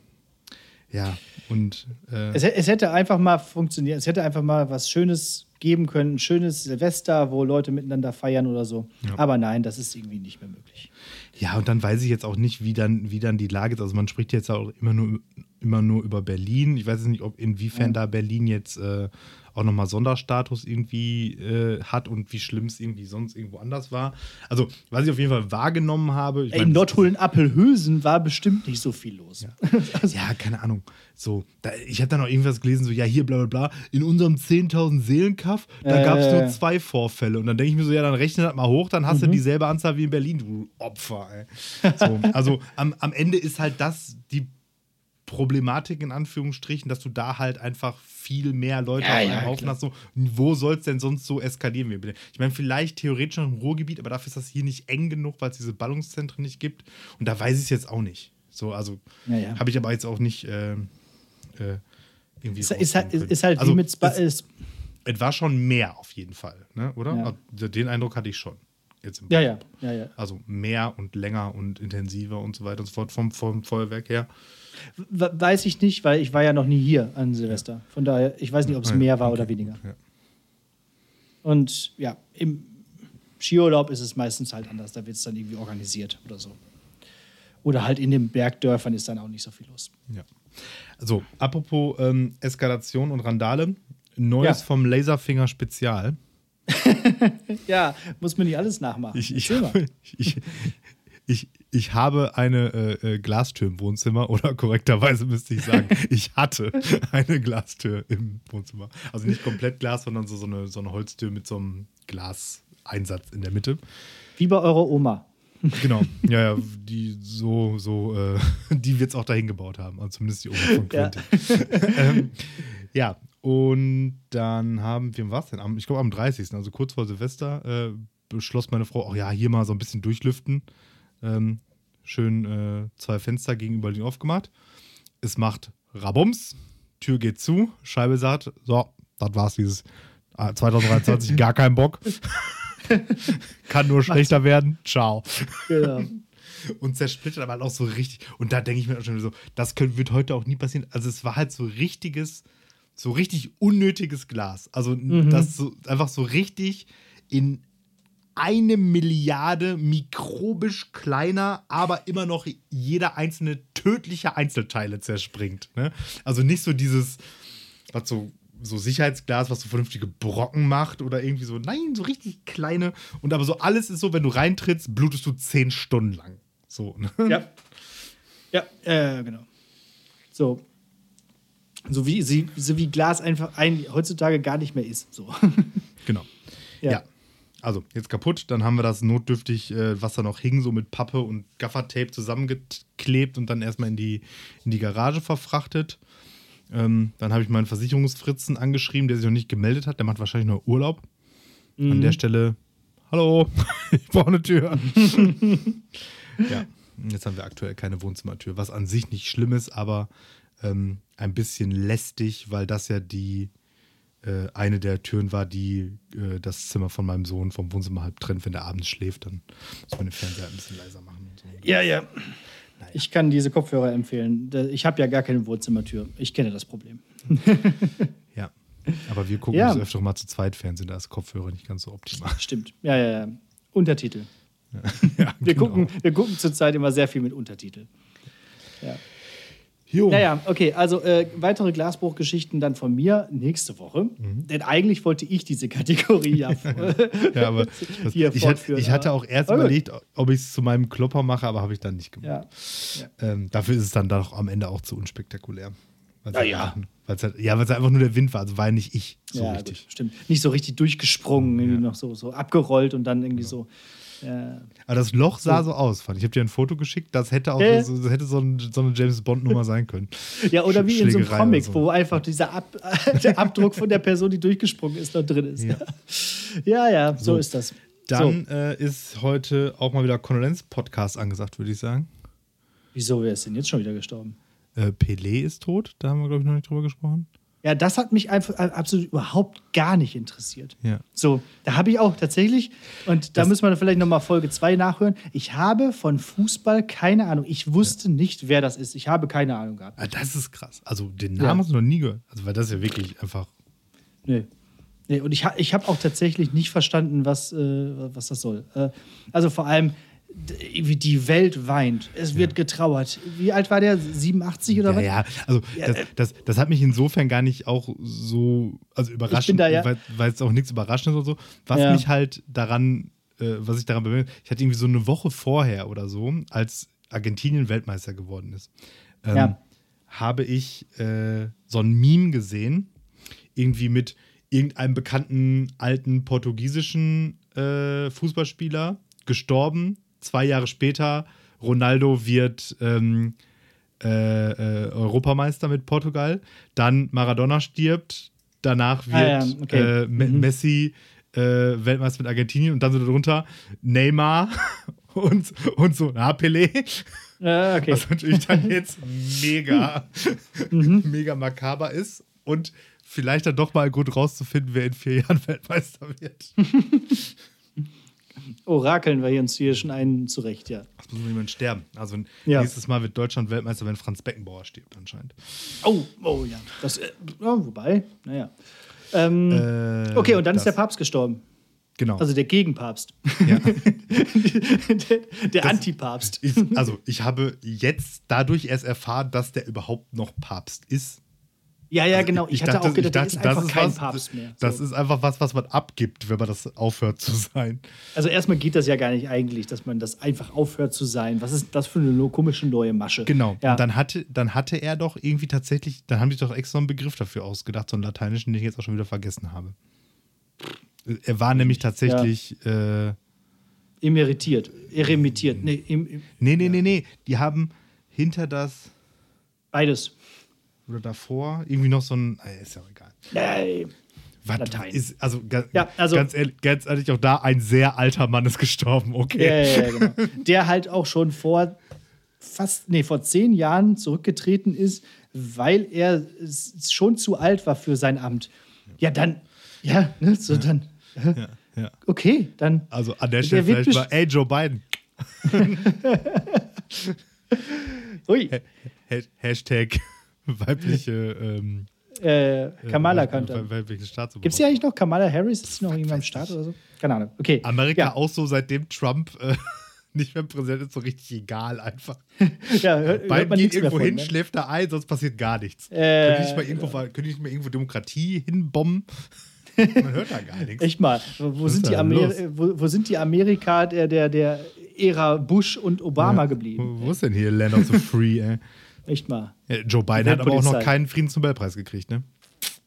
Ja, und. Äh es, es, hätte einfach mal funktioniert. Es hätte einfach mal was Schönes geben können. Ein schönes Silvester, wo Leute miteinander feiern oder so. Ja. Aber nein, das ist irgendwie nicht mehr möglich. Ja, und dann weiß ich jetzt auch nicht, wie dann, wie dann die Lage ist. Also, man spricht jetzt auch immer nur immer nur über Berlin. Ich weiß jetzt nicht, ob inwiefern Ja. da Berlin jetzt äh, auch nochmal Sonderstatus irgendwie äh, hat und wie schlimm es irgendwie sonst irgendwo anders war. Also, was ich auf jeden Fall wahrgenommen habe. Ich Ey, mein, in Nordholen-Appelhösen war bestimmt nicht so viel los. Ja, [laughs] keine Ahnung. So, da, ich habe da noch irgendwas gelesen, so, ja, hier, bla, bla, bla. In unserem 10.000 Seelenkaff, da Äh, gab es nur zwei Vorfälle. Und dann denke ich mir so, ja, dann rechne das mal hoch, dann hast Mhm. du dieselbe Anzahl wie in Berlin, du Opfer. So, also, am, am Ende ist halt das die Problematik in Anführungsstrichen, dass du da halt einfach viel mehr Leute Ja, auf ja, einem Haufen klar. hast. So, wo soll es denn sonst so eskalieren? Ich meine, vielleicht theoretisch noch im Ruhrgebiet, aber dafür ist das hier nicht eng genug, weil es diese Ballungszentren nicht gibt. Und da weiß ich es jetzt auch nicht. So, also Ja, ja. habe ich aber jetzt auch nicht ähm, äh, irgendwie. Ist, ist, halt, ist halt also, wie mit Spa es, es war schon mehr auf jeden Fall, ne? oder? Ja. Also, Den Eindruck hatte ich schon. Jetzt im Ja, ja, ja, ja. Also mehr und länger und intensiver und so weiter und so fort vom, vom Feuerwerk her. We- Weiß ich nicht, weil ich war ja noch nie hier an Silvester. Von daher, ich weiß nicht, ob es ja, mehr war okay. oder weniger. Ja. Und ja, im Skiurlaub ist es meistens halt anders. Da wird es dann irgendwie organisiert oder so. Oder halt in den Bergdörfern ist dann auch nicht so viel los. Ja. Also, apropos ähm, Eskalation und Randale. Neues Ja. vom Laserfinger Spezial. [laughs] Ja, muss man nicht alles nachmachen. Ich, ich, mal. [laughs] ich, ich, ich habe eine äh, äh, Glastür im Wohnzimmer oder korrekterweise müsste ich sagen, [laughs] ich hatte eine Glastür im Wohnzimmer. Also nicht komplett Glas, sondern so, so, eine, so eine Holztür mit so einem Glaseinsatz in der Mitte. Wie bei eurer Oma. Genau, ja, ja, die so, so, äh, die wird es auch dahin gebaut haben, also zumindest die Oma von Ja. Quentin. ähm, ja, und dann haben wir, was denn? Am, ich glaube am 30., also kurz vor Silvester, äh, beschloss meine Frau, oh ja, hier mal so ein bisschen durchlüften. Ähm, schön äh, zwei Fenster gegenüber den aufgemacht. Es macht Rabums, Tür geht zu, Scheibe sagt, so, das war's dieses ah, 2023, [laughs] gar kein Bock. Kann nur schlechter werden. Ciao Genau. und zersplittert aber halt auch so richtig. Und da denke ich mir auch schon so, das könnte, wird heute auch nie passieren. Also es war halt so richtiges, so richtig unnötiges Glas. Also das so, einfach so richtig in eine Milliarde mikrobisch kleiner, aber immer noch jeder einzelne tödliche Einzelteile zerspringt. Ne? Also nicht so dieses, was so, so Sicherheitsglas, was so vernünftige Brocken macht oder irgendwie so, nein, so richtig kleine. Und aber so alles ist so, wenn du reintrittst, blutest du zehn Stunden lang. So, ne? Ja. Ja, äh, genau. So. So wie, sie, so wie Glas einfach ein, heutzutage gar nicht mehr ist. So. [laughs] Genau. Ja. Ja. Also, jetzt kaputt. Dann haben wir das notdürftig, äh, was da noch hing, so mit Pappe und Gaffertape zusammengeklebt und dann erstmal in die, in die Garage verfrachtet. Ähm, dann habe ich meinen Versicherungsfritzen angeschrieben, der sich noch nicht gemeldet hat. Der macht wahrscheinlich nur Urlaub. An der Stelle, hallo, [laughs] ich brauche eine Tür. [laughs] ja, jetzt haben wir aktuell keine Wohnzimmertür, was an sich nicht schlimm ist, aber ähm, ein bisschen lästig, weil das ja die äh, eine der Türen war, die äh, das Zimmer von meinem Sohn vom Wohnzimmer halb trennt, wenn der abends schläft, dann muss man den Fernseher ein bisschen leiser machen so. Ja, ja. Ich kann diese Kopfhörer empfehlen. Ich habe ja gar keine Wohnzimmertür. Ich kenne das Problem. [laughs] Ja. Aber wir gucken Ja. das öfter mal zu zweit Fernsehen, da ist Kopfhörer nicht ganz so optimal. Stimmt. Ja, ja, ja. Untertitel. [laughs] ja, Wir, genau. gucken, wir gucken zurzeit immer sehr viel mit Untertitel. Ja. Jo. Naja, okay, also äh, weitere Glasbruchgeschichten dann von mir nächste Woche. Mhm. Denn eigentlich wollte ich diese Kategorie ja, [laughs] Ja, aber [laughs] hier ich, hatte, ich hatte auch erst gut. überlegt, ob ich es zu meinem Klopper mache, aber habe ich dann nicht gemacht. Ja. Ähm, dafür ist es dann doch am Ende auch zu unspektakulär. Weil's Ja, halt ja. Weil's halt, ja, weil es einfach nur der Wind war, also war ja nicht ich so ja, richtig. Gut, stimmt. Nicht so richtig durchgesprungen, irgendwie noch so, so abgerollt und dann irgendwie so. Ja. Aber das Loch sah so, aus, fand ich. Ich habe dir ein Foto geschickt, das hätte auch Äh. so, das hätte so, ein, so eine James Bond-Nummer sein können. [laughs] ja, oder wie in so einem Comic, so. wo einfach dieser Ab [laughs] der Abdruck von der Person, die durchgesprungen ist, noch drin ist. Ja. [laughs] Ja, ja, so, So. ist das. Dann So. äh, ist heute auch mal wieder Kondolenz-Podcast angesagt, würde ich sagen. Wieso, wer ist denn jetzt schon wieder gestorben? Äh, Pelé ist tot, da haben wir, glaube ich, noch nicht drüber gesprochen. Ja, das hat mich einfach absolut überhaupt gar nicht interessiert. Ja. So, da habe ich auch tatsächlich, und da Das- müssen wir vielleicht nochmal Folge 2 nachhören. Ich habe von Fußball keine Ahnung. Ich wusste nicht, wer das ist. Ich habe keine Ahnung gehabt. Ah, das ist krass. Also den Ja. Namen hast du noch nie gehört. Also, weil das ja wirklich einfach. Nee. nee und ich, ich habe auch tatsächlich nicht verstanden, was, äh, was das soll. Äh, also vor allem die Welt weint. Es wird getrauert. Wie alt war der? 87 oder ja, was? Ja, also das, das, das, hat mich insofern gar nicht auch so, also überraschend, da, ja. weil, es auch nichts Überraschendes oder so. Was Ja. mich halt daran, äh, was ich daran bewegt, ich hatte irgendwie so eine Woche vorher oder so, als Argentinien Weltmeister geworden ist, ähm, Ja. habe ich äh, so ein Meme gesehen, irgendwie mit irgendeinem bekannten alten portugiesischen äh, Fußballspieler gestorben. Zwei Jahre später, Ronaldo wird ähm, äh, äh, Europameister mit Portugal. Dann Maradona stirbt. Danach wird Ah, ja, okay. äh, Mhm. Messi äh, Weltmeister mit Argentinien. Und dann so darunter Neymar [laughs] und, und so, na, Pelé. Ja, okay. Was natürlich dann [laughs] jetzt mega, Mhm. mega makaber ist. Und vielleicht dann doch mal gut rauszufinden, wer in vier Jahren [laughs] Weltmeister wird. Orakeln wir hier uns hier schon einen zurecht, ja. Es muss noch jemand sterben. Also Ja. nächstes Mal wird Deutschland Weltmeister, wenn Franz Beckenbauer stirbt, anscheinend. Oh, oh ja. Das, äh, wobei, naja. Ähm, Äh, okay, und dann ist der Papst gestorben. Genau. Also der Gegenpapst. ja. [laughs] der der Antipapst. ich, also, ich habe jetzt dadurch erst erfahren, dass der überhaupt noch Papst ist. Ja, ja, Also genau. Ich, hatte auch gedacht, der ist einfach kein was, Papst mehr. Das So. ist einfach was, was man abgibt, wenn man das aufhört zu sein. Also erstmal geht das ja gar nicht eigentlich, dass man das einfach aufhört zu sein. Was ist das für eine komische neue Masche? Genau. Ja. Und dann hatte, dann hatte er doch irgendwie tatsächlich, dann haben die doch extra einen Begriff dafür ausgedacht, so einen lateinischen, den ich jetzt auch schon wieder vergessen habe. Er war nämlich tatsächlich, äh, Emeritiert. Eremitiert. Nee, im, nee, nee, nee, nee, die haben hinter das beides. Oder davor irgendwie noch so ein, äh, ist ja auch egal. Nee. Was Latein. ist, also, Ja, also- ganz, ehrlich, ganz ehrlich, auch da ein sehr alter Mann ist gestorben, okay. Ja, ja, ja, genau. Der halt auch schon vor fast, nee, vor zehn Jahren zurückgetreten ist, weil er schon zu alt war für sein Amt. Ja, dann, ja, ne, so dann. Ja. Okay, dann. Also an der Stelle vielleicht mal, ey, Joe Biden, [laughs] Ui, Ha- Hashtag [laughs] weibliche, ähm, äh, Kamala äh, könnte. we- weibliche Staatsoberhaupt. Gibt es ja eigentlich noch Kamala Harris? Ist sie noch irgendwann am Start oder so? Keine Ahnung. Okay. Amerika Ja. auch so, seitdem Trump äh, [laughs] nicht mehr Präsident ist, so richtig egal einfach. [laughs] Ja, hört, hört Biden man geht irgendwo hin, ne? schläft da ein, sonst passiert gar nichts. Äh, können, die nicht mal irgendwo, mal irgendwo Demokratie hinbomben? Man hört da gar nichts. Echt mal. Wo, sind die wo, wo sind die Amerika der, der, der Ära Bush und Obama geblieben? Wo, wo ist denn hier Land of the Free, ey? Echt mal. Ja, Joe Biden hat aber auch noch keinen Friedensnobelpreis gekriegt, ne?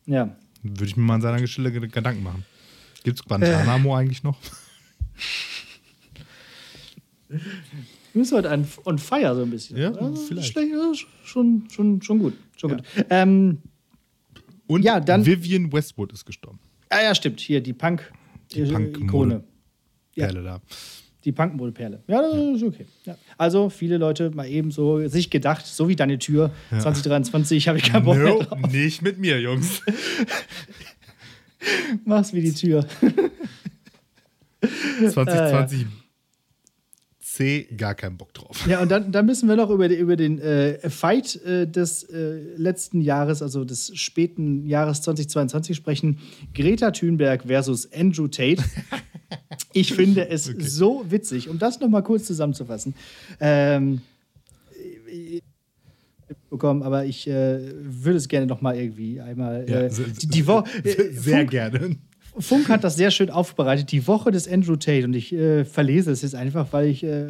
Ja. Würde ich mir mal an seiner Stelle Ged- Gedanken machen. Gibt es Guantanamo Äh. eigentlich noch? [laughs] Du bist heute on, on fire so ein bisschen. Ja, Also, vielleicht. Schlecht, ja, schon, schon, schon gut. Schon gut. Ähm, Und Ja, dann- Vivian Westwood ist gestorben. ah ja, stimmt. Hier die Punk Die. Ikone. Ja. Da. Die Punkmodeperle. Ja, das ist okay. Ja. Also viele Leute mal eben so sich gedacht, so wie deine Tür 2023, habe ich keinen Bock No, drauf. nicht mit mir, Jungs. [laughs] Mach's wie die Tür. [laughs] 2020 C, gar keinen Bock drauf. Ja, und dann, dann müssen wir noch über, die, über den äh, Fight äh, des äh, letzten Jahres, also des späten Jahres 2022 sprechen. Greta Thunberg versus Andrew Tate. [laughs] Ich finde es so witzig, um das noch mal kurz zusammenzufassen. Ähm, bekommen, aber ich äh, würde es gerne noch mal irgendwie einmal. Ja, äh, se- die, die Wo äh, Sehr Funk, gerne. Funk hat das sehr schön aufbereitet. Die Woche des Andrew Tate. Und ich äh, verlese es jetzt einfach, weil ich, äh,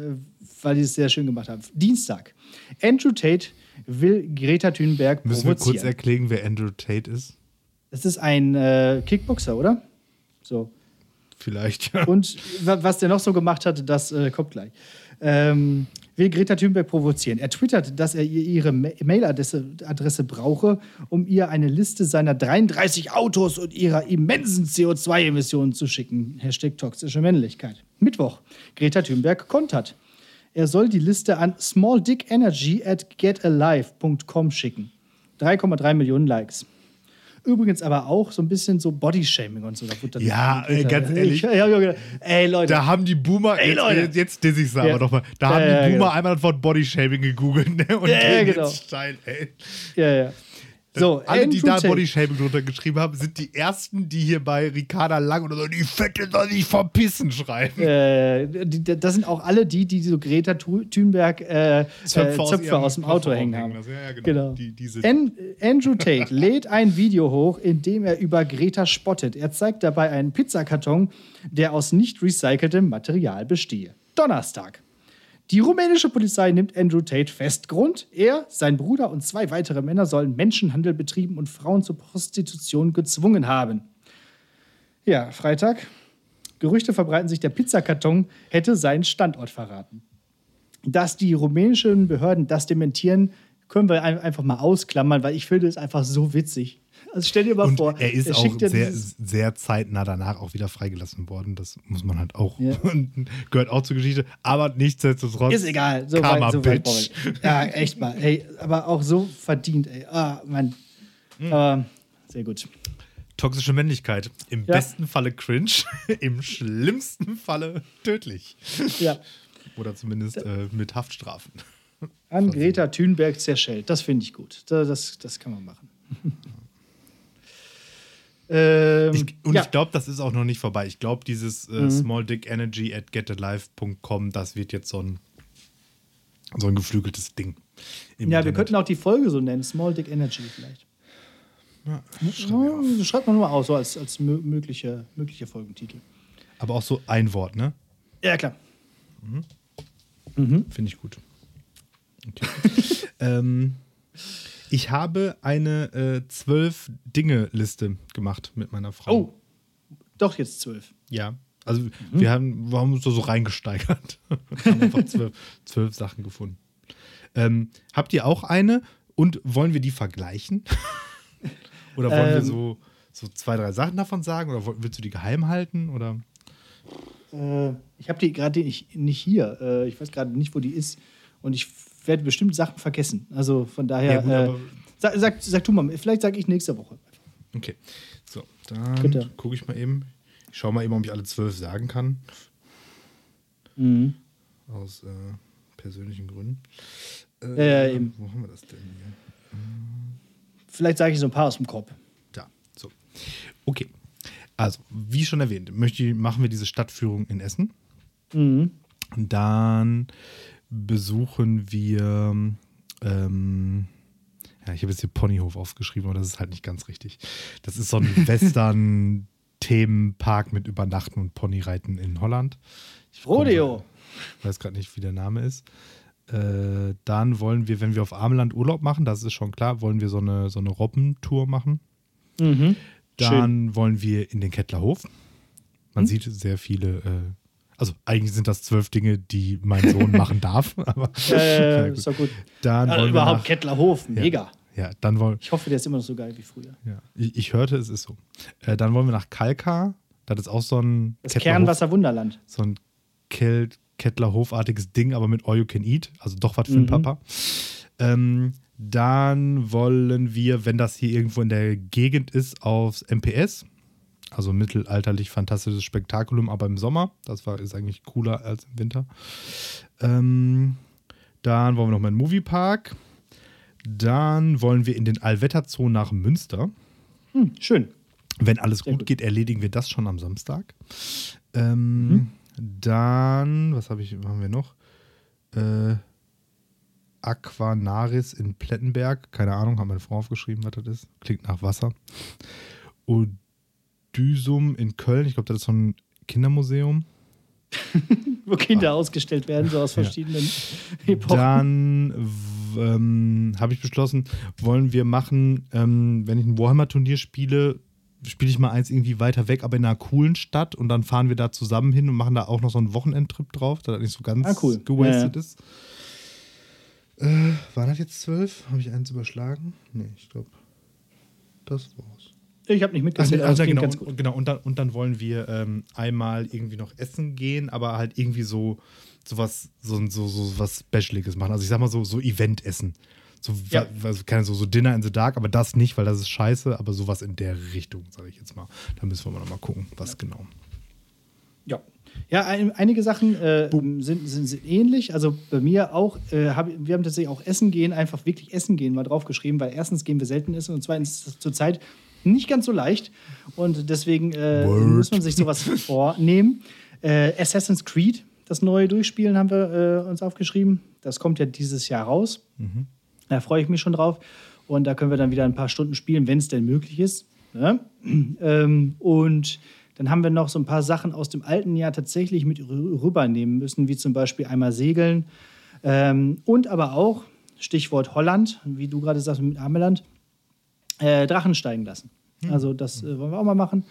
weil ich es sehr schön gemacht habe. Dienstag. Andrew Tate will Greta Thunberg Müssen wir kurz provozieren. erklären, wer Andrew Tate ist? Das ist ein äh, Kickboxer, oder? So. Vielleicht, ja. Und wa- was der noch so gemacht hat, das äh, kommt gleich. Ähm, will Greta Thunberg provozieren. Er twittert, dass er ihr ihre Ma- Mailadresse Adresse brauche, um ihr eine Liste seiner 33 Autos und ihrer immensen CO2-Emissionen zu schicken. Hashtag toxische Männlichkeit. Mittwoch. Greta Thunberg kontert. Er soll die Liste an smalldickenergy at getalive.com schicken. 3,3 Millionen Likes. Übrigens aber auch so ein bisschen so Bodyshaming und so. Ja, ey, ganz ehrlich. Ich, ich mir gedacht, ey, Leute. Da haben die Boomer, Ey, jetzt, Leute. jetzt, jetzt diss ich's Ja. aber nochmal, da Ja, haben ja, die Boomer genau. einmal das Wort Bodyshaming gegoogelt ne? und Ja, ja, gehen genau. jetzt steil, ey. ja, ja. So, [laughs] Alle, die da. Bodyshaming drunter geschrieben haben, sind die ersten, die hier bei Ricarda Lang oder so, die Fette soll sich verpissen schreiben. Äh, die, das sind auch alle die, die so Greta Thunberg äh, Zöpfe, aus, Zöpfe aus dem Auto hängen haben. Ja, ja, genau. Genau. Die, An Andrew Tate lädt ein Video hoch, in dem er über Greta spottet. Er zeigt dabei einen Pizzakarton, der aus nicht recyceltem Material bestehe. Donnerstag. Die rumänische Polizei nimmt Andrew Tate fest. Grund: Er, sein Bruder und zwei weitere Männer sollen Menschenhandel betrieben und Frauen zur Prostitution gezwungen haben. Ja, Freitag. Gerüchte verbreiten sich, der Pizzakarton hätte seinen Standort verraten. Dass die rumänischen Behörden das dementieren, können wir ein- einfach mal ausklammern, weil ich finde es einfach so witzig. Also stell dir mal und vor, er ist auch schickt dir sehr, sehr zeitnah danach auch wieder freigelassen worden. Das muss man halt auch. Ja. [laughs] gehört auch zur Geschichte. Aber nichtsdestotrotz. Ist egal. So Karma, weit, so weit Bitch. Ja, echt mal. Ey, aber auch so verdient, ey. Ah, Mann. Hm. Aber sehr gut. Toxische Männlichkeit. Im Ja. besten Falle cringe, [laughs] im schlimmsten Falle tödlich. Ja. Oder zumindest äh, mit Haftstrafen. An Greta Thunberg zerschellt. Das finde ich gut. Da- Das, das kann man machen. [laughs] ähm, Ich, und ja. ich glaube, das ist auch noch nicht vorbei. Ich glaube, dieses äh, smalldickenergy at getalive.com, das wird jetzt so ein, so ein geflügeltes Ding. ja, wir Internet. könnten auch die Folge so nennen. Small Dick Energy vielleicht. Ja, Ja, schreibt man nur mal aus, so als, als mö mögliche, möglicher Folgentitel. Aber auch so ein Wort, ne? Ja, klar. Finde ich gut. Okay. [laughs] ähm, ich habe eine äh, zwölf Dinge-Liste gemacht mit meiner Frau. Oh, doch jetzt zwölf. Ja. Also wir, haben, wir haben uns da so reingesteigert. [laughs] haben einfach zwölf, zwölf Sachen gefunden. Ähm, habt ihr auch eine und wollen wir die vergleichen? [laughs] oder wollen wir Ähm. so, so zwei, drei Sachen davon sagen? Oder willst du die geheim halten? Oder? Äh, ich habe die gerade nicht, nicht hier. Äh, ich weiß gerade nicht, wo die ist. Und ich werde bestimmt Sachen vergessen. Also von daher. Ja, gut, äh, sag, sag, sag du mal, vielleicht sage ich nächste Woche. Okay. So, dann gucke ich mal eben. Ich schaue mal eben, ob ich alle zwölf sagen kann. Mhm. Aus äh, persönlichen Gründen. Äh, Ja, ja, eben. Wo haben wir das denn hier? Vielleicht sage ich so ein paar aus dem Kopf. Da, so. Okay. Also, wie schon erwähnt, möchte, ich- machen wir diese Stadtführung in Essen. Mhm. Dann besuchen wir, ähm, ja, ich habe jetzt hier Ponyhof aufgeschrieben, aber das ist halt nicht ganz richtig. Das ist so ein [laughs] Western-Themenpark mit Übernachten und Ponyreiten in Holland. Ich Rodeo. weiß gerade nicht, wie der Name ist. Äh, dann wollen wir, wenn wir auf Armland Urlaub machen, das ist schon klar, wollen wir so eine, so eine Robbentour machen. Mhm. Dann wollen wir in den Kettlerhof. Man Hm? sieht sehr viele, äh, also eigentlich sind das zwölf Dinge, die mein Sohn [laughs] machen darf. Aber Äh, [laughs] Ja, gut. ist doch gut. dann Also überhaupt nach, Kettlerhof, mega. ja, dann wollen, Ich hoffe, der ist immer noch so geil wie früher. ja, ich, ich hörte, es ist so. Äh, dann wollen wir nach Kalkar. Das ist auch so ein Das Kernwasser Wunderland. so ein Kel Kettlerhofartiges Ding, aber mit All You Can Eat. Also doch was für Mhm. Papa. Ähm, dann wollen wir, wenn das hier irgendwo in der Gegend ist, aufs MPS. Also mittelalterlich fantastisches Spektakulum, aber im Sommer. Das war, ist eigentlich cooler als im Winter. Ähm, dann wollen wir noch mal in den Moviepark. Dann wollen wir in den Allwetterzoo nach Münster. Hm, schön. Wenn alles gut, gut. geht, erledigen wir das schon am Samstag. Ähm, Dann, was habe ich, haben wir noch? Äh, Aquanaris in Plettenberg. Keine Ahnung, haben meine Frau aufgeschrieben, was das ist. Klingt nach Wasser. Odysum in Köln. Ich glaube, das ist so ein Kindermuseum. [laughs] Wo Kinder ausgestellt werden, so aus Ja. verschiedenen [laughs] Epochen. Dann ähm, habe ich beschlossen, wollen wir machen, ähm, wenn ich ein Warhammer-Turnier spiele, spiele ich mal eins irgendwie weiter weg, aber in einer coolen Stadt und dann fahren wir da zusammen hin und machen da auch noch so einen Wochenendtrip drauf, da das nicht so ganz Ah, cool. gewastet Ja, ist. Äh, waren das jetzt zwölf? Habe ich eins überschlagen? Nee, ich glaube, das war's. Ich habe nicht mitgezählt, also genau, ganz und, gut. und, genau und, dann, und dann wollen wir ähm, einmal irgendwie noch essen gehen, aber halt irgendwie so, so was, so, so, so was Specialiges machen. Also ich sag mal so, so Event-Essen. So, Ja. also keine so, so Dinner in the Dark, aber das nicht, weil das ist scheiße, aber sowas in der Richtung, sage ich jetzt mal. Da müssen wir mal noch mal gucken, was genau. Ja. Ja, ein, einige Sachen äh, sind, sind, sind, ähnlich. Also bei mir auch, äh, hab, wir haben tatsächlich auch Essen gehen, einfach wirklich Essen gehen mal draufgeschrieben, weil erstens gehen wir selten essen und zweitens zurzeit nicht ganz so leicht. Und deswegen äh, muss man sich sowas [laughs] vornehmen. Äh, Assassin's Creed, das neue Durchspielen, haben wir äh, uns aufgeschrieben. Das kommt ja dieses Jahr raus. Mhm. Da freue ich mich schon drauf. Und da können wir dann wieder ein paar Stunden spielen, wenn es denn möglich ist. Ja? [clears throat] Ähm, und dann haben wir noch so ein paar Sachen aus dem alten Jahr tatsächlich mit rübernehmen müssen, wie zum Beispiel einmal Segeln. Ähm, und aber auch, Stichwort Holland, wie du gerade sagst mit Ameland, äh, Drachen steigen lassen. Hm. Also das äh, wollen wir auch mal machen.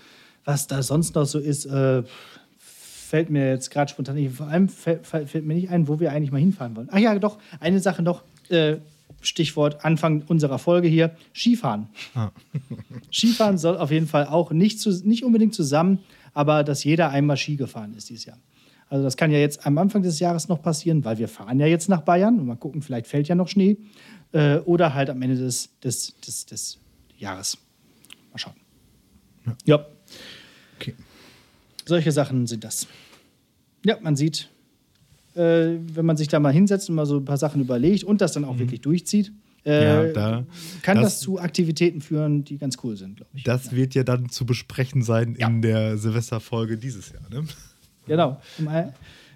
Was da sonst noch so ist, äh, fällt mir jetzt gerade spontan nicht. Vor allem fällt, fällt, mir nicht ein, wo wir eigentlich mal hinfahren wollen. Ach ja, doch, eine Sache noch. Äh, Stichwort Anfang unserer Folge hier, Skifahren. Ah. [laughs] Skifahren soll auf jeden Fall auch nicht, zu, nicht unbedingt zusammen, aber dass jeder einmal Ski gefahren ist dieses Jahr. Also das kann ja jetzt am Anfang des Jahres noch passieren, weil wir fahren ja jetzt nach Bayern und mal gucken, vielleicht fällt ja noch Schnee. Äh, oder halt am Ende des, des, des, des Jahres. Ja. Okay. Solche Sachen sind das. Ja, man sieht, äh, wenn man sich da mal hinsetzt und mal so ein paar Sachen überlegt und das dann auch mhm. wirklich durchzieht, äh, ja, da, kann das, das, zu Aktivitäten führen, die ganz cool sind, glaube ich. Das ja. wird ja dann zu besprechen sein ja. in der Silvesterfolge dieses Jahr, ne? Genau.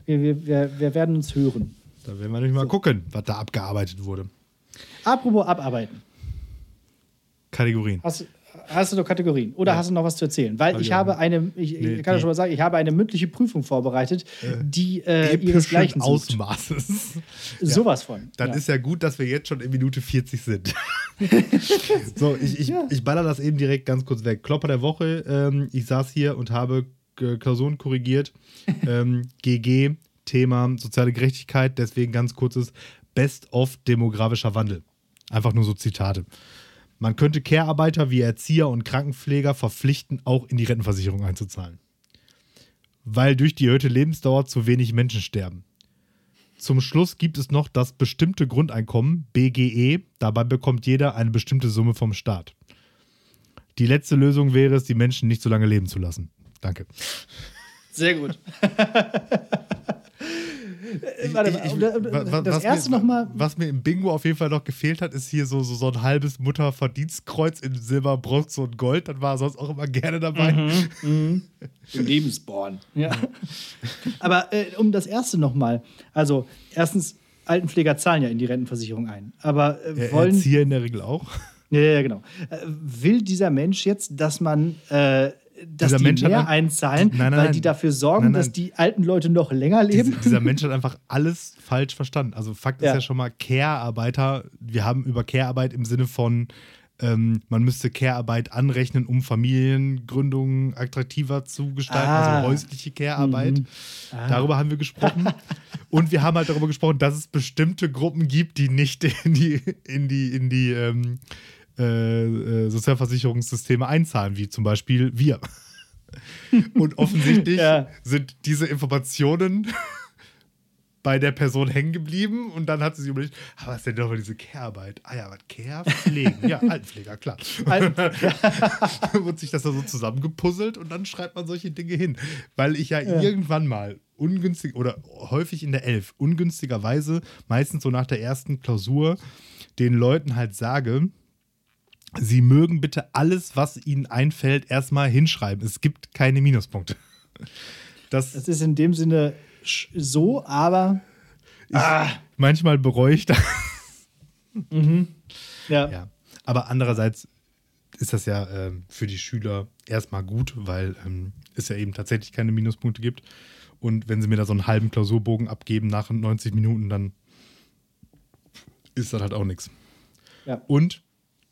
Wir, wir, wir, werden uns hören. Da werden wir nämlich mal so. gucken, was da abgearbeitet wurde. Apropos abarbeiten. Kategorien. Hast, hast du noch Kategorien? Oder ja. hast du noch was zu erzählen? Weil Hab ich habe eine, ich, nee, ich kann ja schon mal sagen, ich habe eine mündliche Prüfung vorbereitet, äh, die äh, ihresgleichen. Ausmaßes. [laughs] Sowas von. Dann ja. ist ja gut, dass wir jetzt schon in Minute 40 sind. [laughs] so, ich, ich, ja. ich baller das eben direkt ganz kurz weg. Klopper der Woche. Ähm, ich saß hier und habe Klausuren korrigiert. ähm, [laughs] GG, Thema soziale Gerechtigkeit. Deswegen ganz kurzes Best of demografischer Wandel. Einfach nur so Zitate. Man könnte Care-Arbeiter wie Erzieher und Krankenpfleger verpflichten, auch in die Rentenversicherung einzuzahlen. Weil durch die erhöhte Lebensdauer zu wenig Menschen sterben. Zum Schluss gibt es noch das bestimmte Grundeinkommen, BGE. Dabei bekommt jeder eine bestimmte Summe vom Staat. Die letzte Lösung wäre es, die Menschen nicht so lange leben zu lassen. Danke. Sehr gut. [laughs] Warte, ich, ich, das was erste nochmal. Was mir im Bingo auf jeden Fall noch gefehlt hat, ist hier so, so, so ein halbes Mutterverdienstkreuz in Silber, Bronze und Gold. Das war sonst auch immer gerne dabei. Mhm, mhm. [laughs] Lebensborn. Ja. Aber äh, um das erste nochmal. Also, erstens, Altenpfleger zahlen ja in die Rentenversicherung ein. Aber äh, wollen. Erzieher in der Regel auch. Ja, ja, genau. Äh, will dieser Mensch jetzt, dass man äh, dass die Mensch mehr einzahlen, nein, nein, weil die dafür sorgen, nein, dass die alten Leute noch länger leben. Dieser, dieser [laughs] Mensch hat einfach alles falsch verstanden. Also Fakt ja. ist ja schon mal Care-Arbeiter. Wir haben über Care-Arbeit im Sinne von ähm, man müsste Care-Arbeit anrechnen, um Familiengründungen attraktiver zu gestalten, also ah. also häusliche Care-Arbeit. Mhm. Ah. Darüber haben wir gesprochen. [laughs] Und wir haben halt darüber gesprochen, dass es bestimmte Gruppen gibt, die nicht in die, in die, in die ähm, äh, äh, Sozialversicherungssysteme einzahlen, wie zum Beispiel wir. [laughs] Und offensichtlich ja. sind diese Informationen [laughs] bei der Person hängen geblieben und dann hat sie sich überlegt, ah, was ist denn doch diese Care-Arbeit? Ah ja, was Care? Pflegen. Ja, [laughs] Altenpfleger, klar. Altenpfleger. wird sich das da so zusammengepuzzelt und dann schreibt man solche Dinge hin. Weil ich ja, ja. irgendwann mal ungünstig oder häufig in der Elf ungünstigerweise, meistens so nach der ersten Klausur, den Leuten halt sage, Sie mögen bitte alles, was Ihnen einfällt, erstmal hinschreiben. Es gibt keine Minuspunkte. Das, das ist in dem Sinne so, aber. Ich, ah. Manchmal bereue ich das. Mhm. Ja. ja. Aber andererseits ist das ja äh, für die Schüler erstmal gut, weil ähm, es ja eben tatsächlich keine Minuspunkte gibt. Und wenn sie mir da so einen halben Klausurbogen abgeben nach 90 Minuten, dann ist das halt auch nichts. Ja. Und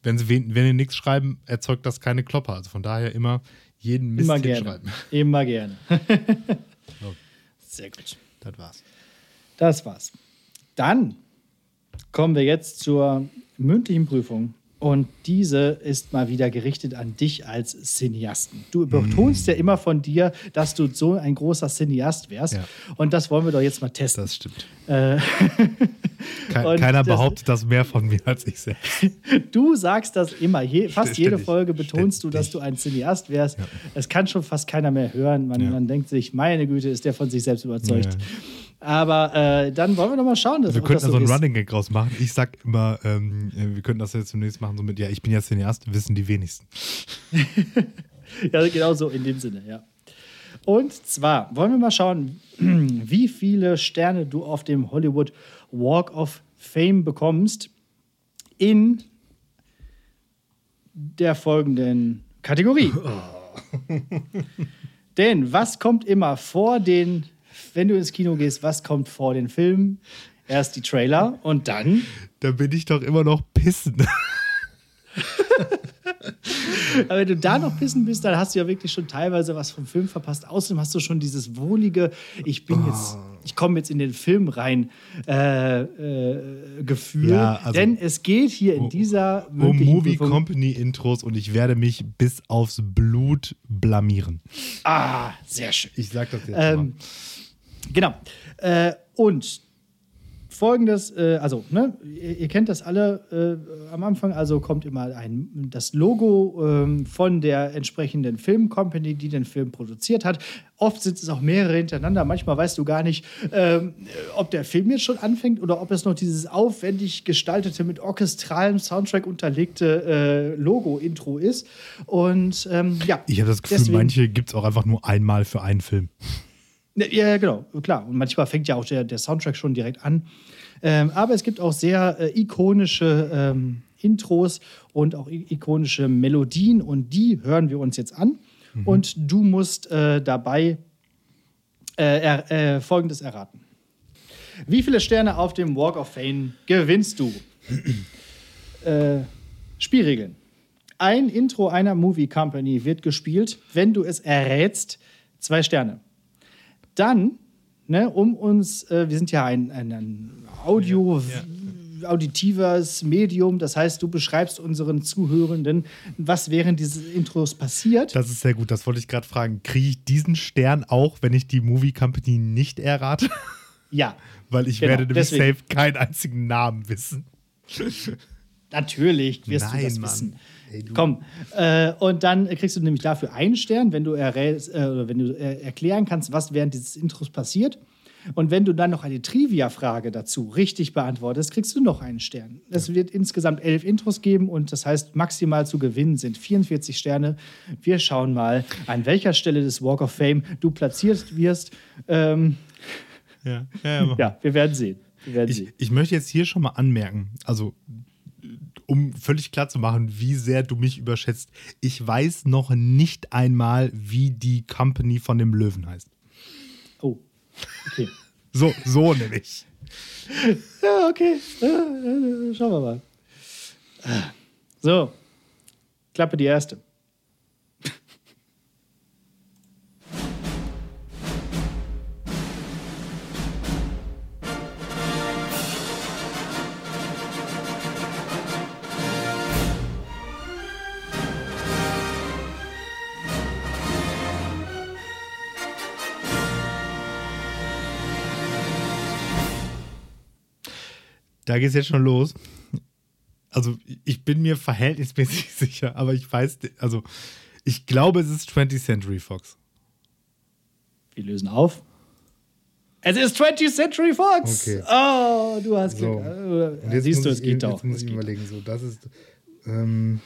wenn sie wenn ihr nichts schreiben, erzeugt das keine Klopper. Also von daher immer jeden Mist immer gerne. schreiben. Immer gerne. [laughs] so. Sehr gut. Das war's. Das war's. Dann kommen wir jetzt zur mündlichen Prüfung Und diese ist mal wieder gerichtet an dich als Cineasten. Du betonst mm. ja immer von dir, dass du so ein großer Cineast wärst. Ja. Und das wollen wir doch jetzt mal testen. Das stimmt. Äh [laughs] Ke keiner das, behauptet das mehr von mir als ich selbst. [laughs] Du sagst das immer. Je, fast Ständig. jede Folge betonst Ständig. du, dass du ein Cineast wärst. Ja. Es kann schon fast keiner mehr hören. Man, ja. man denkt sich, meine Güte, ist der von sich selbst überzeugt. Aber äh, dann wollen wir doch mal schauen. Dass, wir könnten da so einen Running Gag raus machen. Ich sag immer, ähm, wir könnten das jetzt zunächst machen, so mit, ja, ich bin jetzt Cineast, wissen die wenigsten. [laughs] ja, genau so in dem Sinne, ja. Und zwar wollen wir mal schauen, [clears throat] wie viele Sterne du auf dem Hollywood Walk of Fame bekommst in der folgenden Kategorie. [laughs] Denn was kommt immer vor den wenn du ins Kino gehst, was kommt vor den Film? Erst die Trailer und dann. Da bin ich doch immer noch pissen. Aber wenn du da noch pissen bist, dann hast du ja wirklich schon teilweise was vom Film verpasst. Außerdem hast du schon dieses wohlige, ich bin jetzt, oh. ich komme jetzt in den Film rein äh, äh, Gefühl. Ja, also Denn es geht hier in dieser um Movie Company Intros und ich werde mich bis aufs Blut blamieren. Ah, sehr schön. Ich sag das jetzt ähm, mal. Genau. Äh, und folgendes, äh, also, ne, ihr, ihr, kennt das alle äh, am Anfang, also kommt immer ein, das Logo ähm, von der entsprechenden Filmcompany, die den Film produziert hat. Oft sind es auch mehrere hintereinander. Manchmal weißt du gar nicht, ähm, ob der Film jetzt schon anfängt oder ob es noch dieses aufwendig gestaltete, mit orchestralem Soundtrack unterlegte äh, Logo-Intro ist. Und ähm, ja. Ich habe das Gefühl, deswegen, manche gibt es auch einfach nur einmal für einen Film. Ja, genau, klar. Und manchmal fängt ja auch der, der Soundtrack schon direkt an. Ähm, aber es gibt auch sehr äh, ikonische ähm, Intros und auch ikonische Melodien und die hören wir uns jetzt an. Mhm. Und du musst äh, dabei äh, äh, Folgendes erraten. Wie viele Sterne auf dem Walk of Fame gewinnst du? [clears throat] Äh, Spielregeln. Ein Intro einer Movie Company wird gespielt, wenn du es errätst, zwei Sterne. Dann, ne, um uns, äh, wir sind ja ein, ein, ein Audio, ja, auditives Medium, das heißt, du beschreibst unseren Zuhörenden, was während dieses Intros passiert. Das ist sehr gut, das wollte ich gerade fragen. Kriege ich diesen Stern auch, wenn ich die Movie Company nicht errate? Ja. [laughs] Weil ich genau, werde nämlich deswegen. safe keinen einzigen Namen wissen. Natürlich wirst Nein, du das Mann. wissen. Hey, Komm, äh, und dann kriegst du nämlich dafür einen Stern, wenn du, äh, wenn du äh, erklären kannst, was während dieses Intros passiert. Und wenn du dann noch eine Trivia-Frage dazu richtig beantwortest, kriegst du noch einen Stern. Es wird insgesamt elf Intros geben und das heißt, maximal zu gewinnen sind 44 Sterne. Wir schauen mal, an welcher Stelle des Walk of Fame du platziert wirst. Ähm, ja, ja, ja. [laughs] ja, wir werden sehen. Wir werden ich, sehen. ich möchte jetzt hier schon mal anmerken, also um völlig klar zu machen, wie sehr du mich überschätzt. Ich weiß noch nicht einmal, wie die Company von dem Löwen heißt. Oh, okay. [laughs] so, so nämlich. Ja, okay. Schauen wir mal. So, Klappe die erste. Da geht es jetzt schon los. Also, ich bin mir verhältnismäßig [laughs] sicher, aber ich weiß, also, ich glaube, es ist 20th Century Fox. Wir lösen auf. Es ist 20th Century Fox. Okay. Oh, du hast so. Glück. Und jetzt Siehst du, es geht doch. Jetzt muss ich überlegen, so, das ist. Ähm,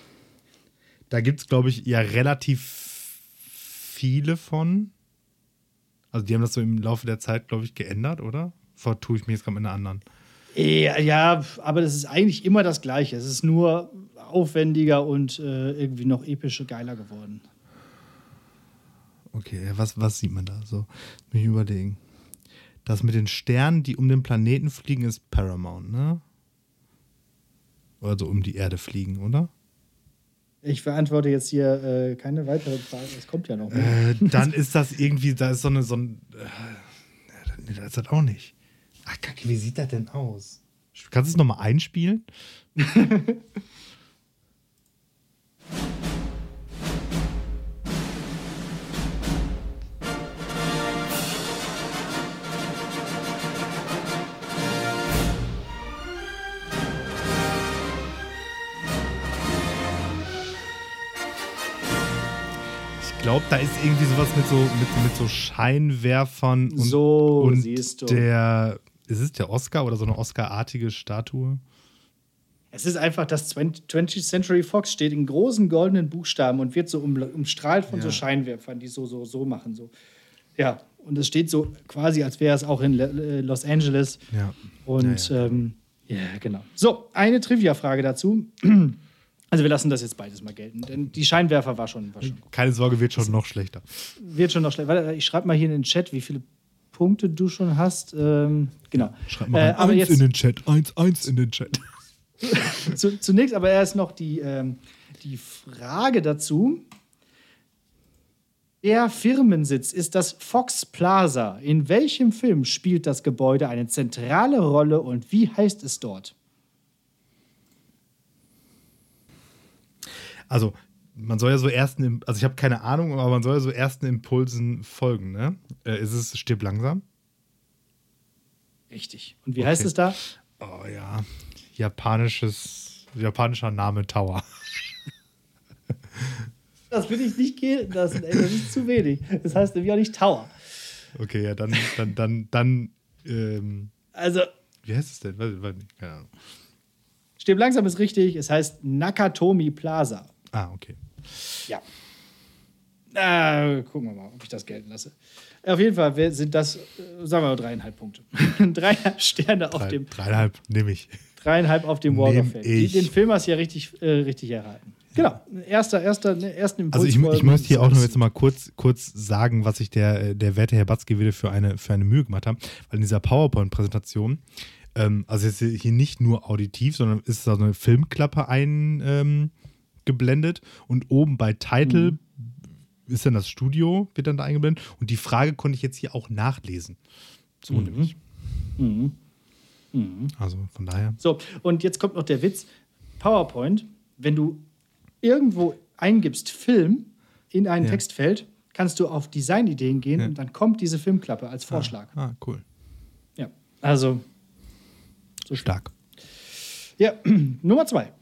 da gibt es, glaube ich, ja relativ viele von. Also, die haben das so im Laufe der Zeit, glaube ich, geändert, oder? Vertue ich mich jetzt gerade mit einer anderen. Ja, ja, aber das ist eigentlich immer das Gleiche. Es ist nur aufwendiger und äh, irgendwie noch epischer, geiler geworden. Okay, was, was sieht man da? So, mich überlegen. Das mit den Sternen, die um den Planeten fliegen, ist Paramount, ne? Also um die Erde fliegen, oder? Ich beantworte jetzt hier äh, keine weitere Frage. Es kommt ja noch. Äh, dann ist das irgendwie, da ist so eine, so ein. Äh, nee, das ist das auch nicht. Ach, Kacke, wie sieht das denn aus? Kannst du es nochmal einspielen? Ich glaube, da ist irgendwie sowas mit so, mit, mit so Scheinwerfern und, so, und der ist es der Oscar oder so eine Oscar-artige Statue? Es ist einfach, das 20, 20th Century Fox steht in großen goldenen Buchstaben und wird so um, umstrahlt von Ja. so Scheinwerfern, die so, so, so machen. So. Ja, und es steht so quasi, als wäre es auch in äh, Los Angeles. Ja. Und Ja, ja, ähm, ja genau. So, eine Trivia-Frage dazu. [clears throat] Also wir lassen das jetzt beides mal gelten, denn die Scheinwerfer war schon, war schon Keine Sorge, wird schon noch schlechter. wird schon noch schlecht. Warte, ich schreibe mal hier in den Chat, wie viele Punkte du schon hast. Ähm, genau. Schreib mal Äh, aber eins jetzt in den Chat. Eins, eins in den Chat. [laughs] zu, zunächst aber erst noch die, ähm, die Frage dazu. Der Firmensitz ist das Fox Plaza. In welchem Film spielt das Gebäude eine zentrale Rolle und wie heißt es dort? Also, man soll ja so ersten, also ich habe keine Ahnung, aber man soll ja so ersten Impulsen folgen, ne? Äh, ist es Stirb langsam? Richtig. Und wie heißt Okay. es da? Oh ja. Japanisches, japanischer Name Tower. [laughs] Das will ich nicht gelten lassen, ey, das ist zu wenig. Das heißt nämlich auch nicht Tower. Okay, ja, dann, dann, dann, dann, ähm, Also, wie heißt es denn? Keine Ahnung. stirb langsam ist richtig. Es heißt Nakatomi Plaza. Ah, okay. Ja. Äh, gucken wir mal, ob ich das gelten lasse. Auf jeden Fall sind das, äh, sagen wir mal, dreieinhalb Punkte. [laughs] dreieinhalb Sterne auf Drei, dem, dreieinhalb nehme ich. dreieinhalb auf dem Walk Nehm of Fame. Den Film hast du ja richtig, äh, richtig erraten. Genau. Erster, erster, ne, ersten Impuls. Also ich, ich möchte hier auch noch jetzt mal kurz, kurz sagen, was sich der, äh, der werte Herr Batzke wieder für eine, für eine Mühe gemacht hat. Weil in dieser PowerPoint-Präsentation, ähm, also jetzt hier nicht nur auditiv, sondern ist da so eine Filmklappe eingeblendet ähm, geblendet und oben bei Title ist dann das Studio, wird dann da eingeblendet und die Frage konnte ich jetzt hier auch nachlesen. So nämlich. Mhm. Also von daher. So, und jetzt kommt noch der Witz. PowerPoint, wenn du irgendwo eingibst Film in ein Ja. Textfeld, kannst du auf Designideen gehen Ja. und dann kommt diese Filmklappe als Vorschlag. Ah, cool. Ja, also So stark. Ja, [clears throat] Nummer zwei.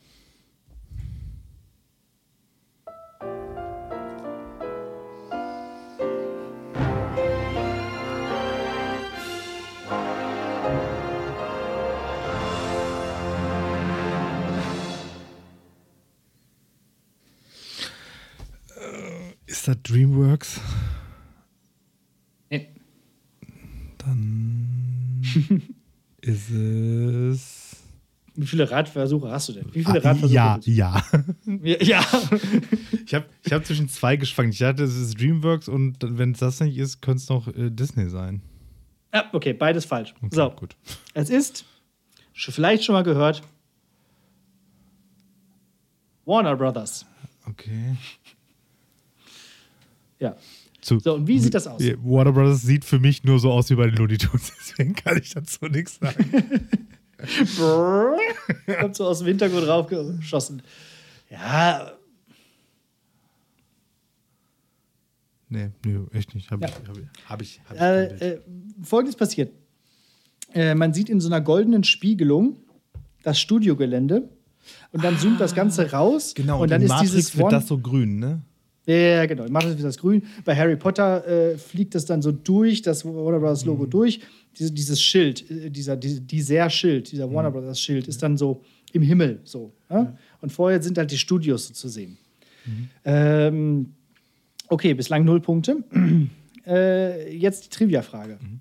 Ist das DreamWorks? Nee. Dann [laughs] ist es. Wie viele Radversuche hast du denn? Wie viele Ah, Radversuche? ja, du? [laughs] ja. Ja. [laughs] Ich habe ich hab zwischen zwei geschwankt. Ich dachte, es ist DreamWorks und wenn es das nicht ist, könnte es noch äh, Disney sein. ja, okay, beides falsch. Okay, so, gut. es ist, vielleicht schon mal gehört, Warner Brothers. Okay. Ja. Zu, So, und wie sieht das aus? Warner Brothers sieht für mich nur so aus wie bei den Looney Tunes, [laughs] deswegen kann ich dazu nichts sagen. [laughs] Kommt so aus dem Hintergrund raufgeschossen. Ja, nee, nee, echt nicht. Habe Ja. ich, hab ich, hab ich, hab ich Äh, äh, Folgendes passiert. Äh, man sieht in so einer goldenen Spiegelung das Studiogelände und dann zoomt das Ganze raus. Genau, und dann in ist Matrix dieses wird One- das so grün, ne? Ja, genau. Macht das wie das Grün. Bei Harry Potter äh, fliegt das dann so durch, das Warner Brothers Logo Mhm. durch. Diese, dieses Schild, äh, dieser, die, dieser Schild, dieser Mhm. Warner Brothers Schild ist dann so im Himmel so. Ja? Und vorher sind halt die Studios so zu sehen. Mhm. Ähm, okay, bislang null Punkte. äh, jetzt die Trivia-Frage. Mhm.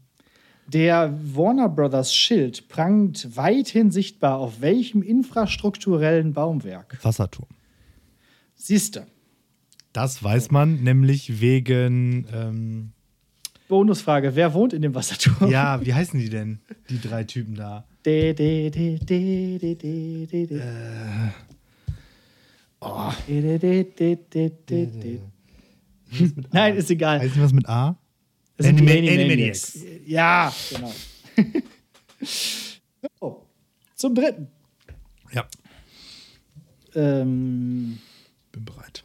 Der Warner Brothers Schild prangt weithin sichtbar auf welchem infrastrukturellen Baumwerk? Wasserturm. Siehste. Das weiß man nämlich wegen. Ähm, Bonusfrage: Wer wohnt in dem Wasserturm? ja, wie heißen die denn? Die drei Typen da. De, de, de, de, de, de, de, de. Oh. De, de, de, de, de, de. Nein, ist egal. Heißt was mit A? Das Anima- Animaniacs. Ja, genau. so, [laughs] zum dritten. Ja, Ähm, bin bereit.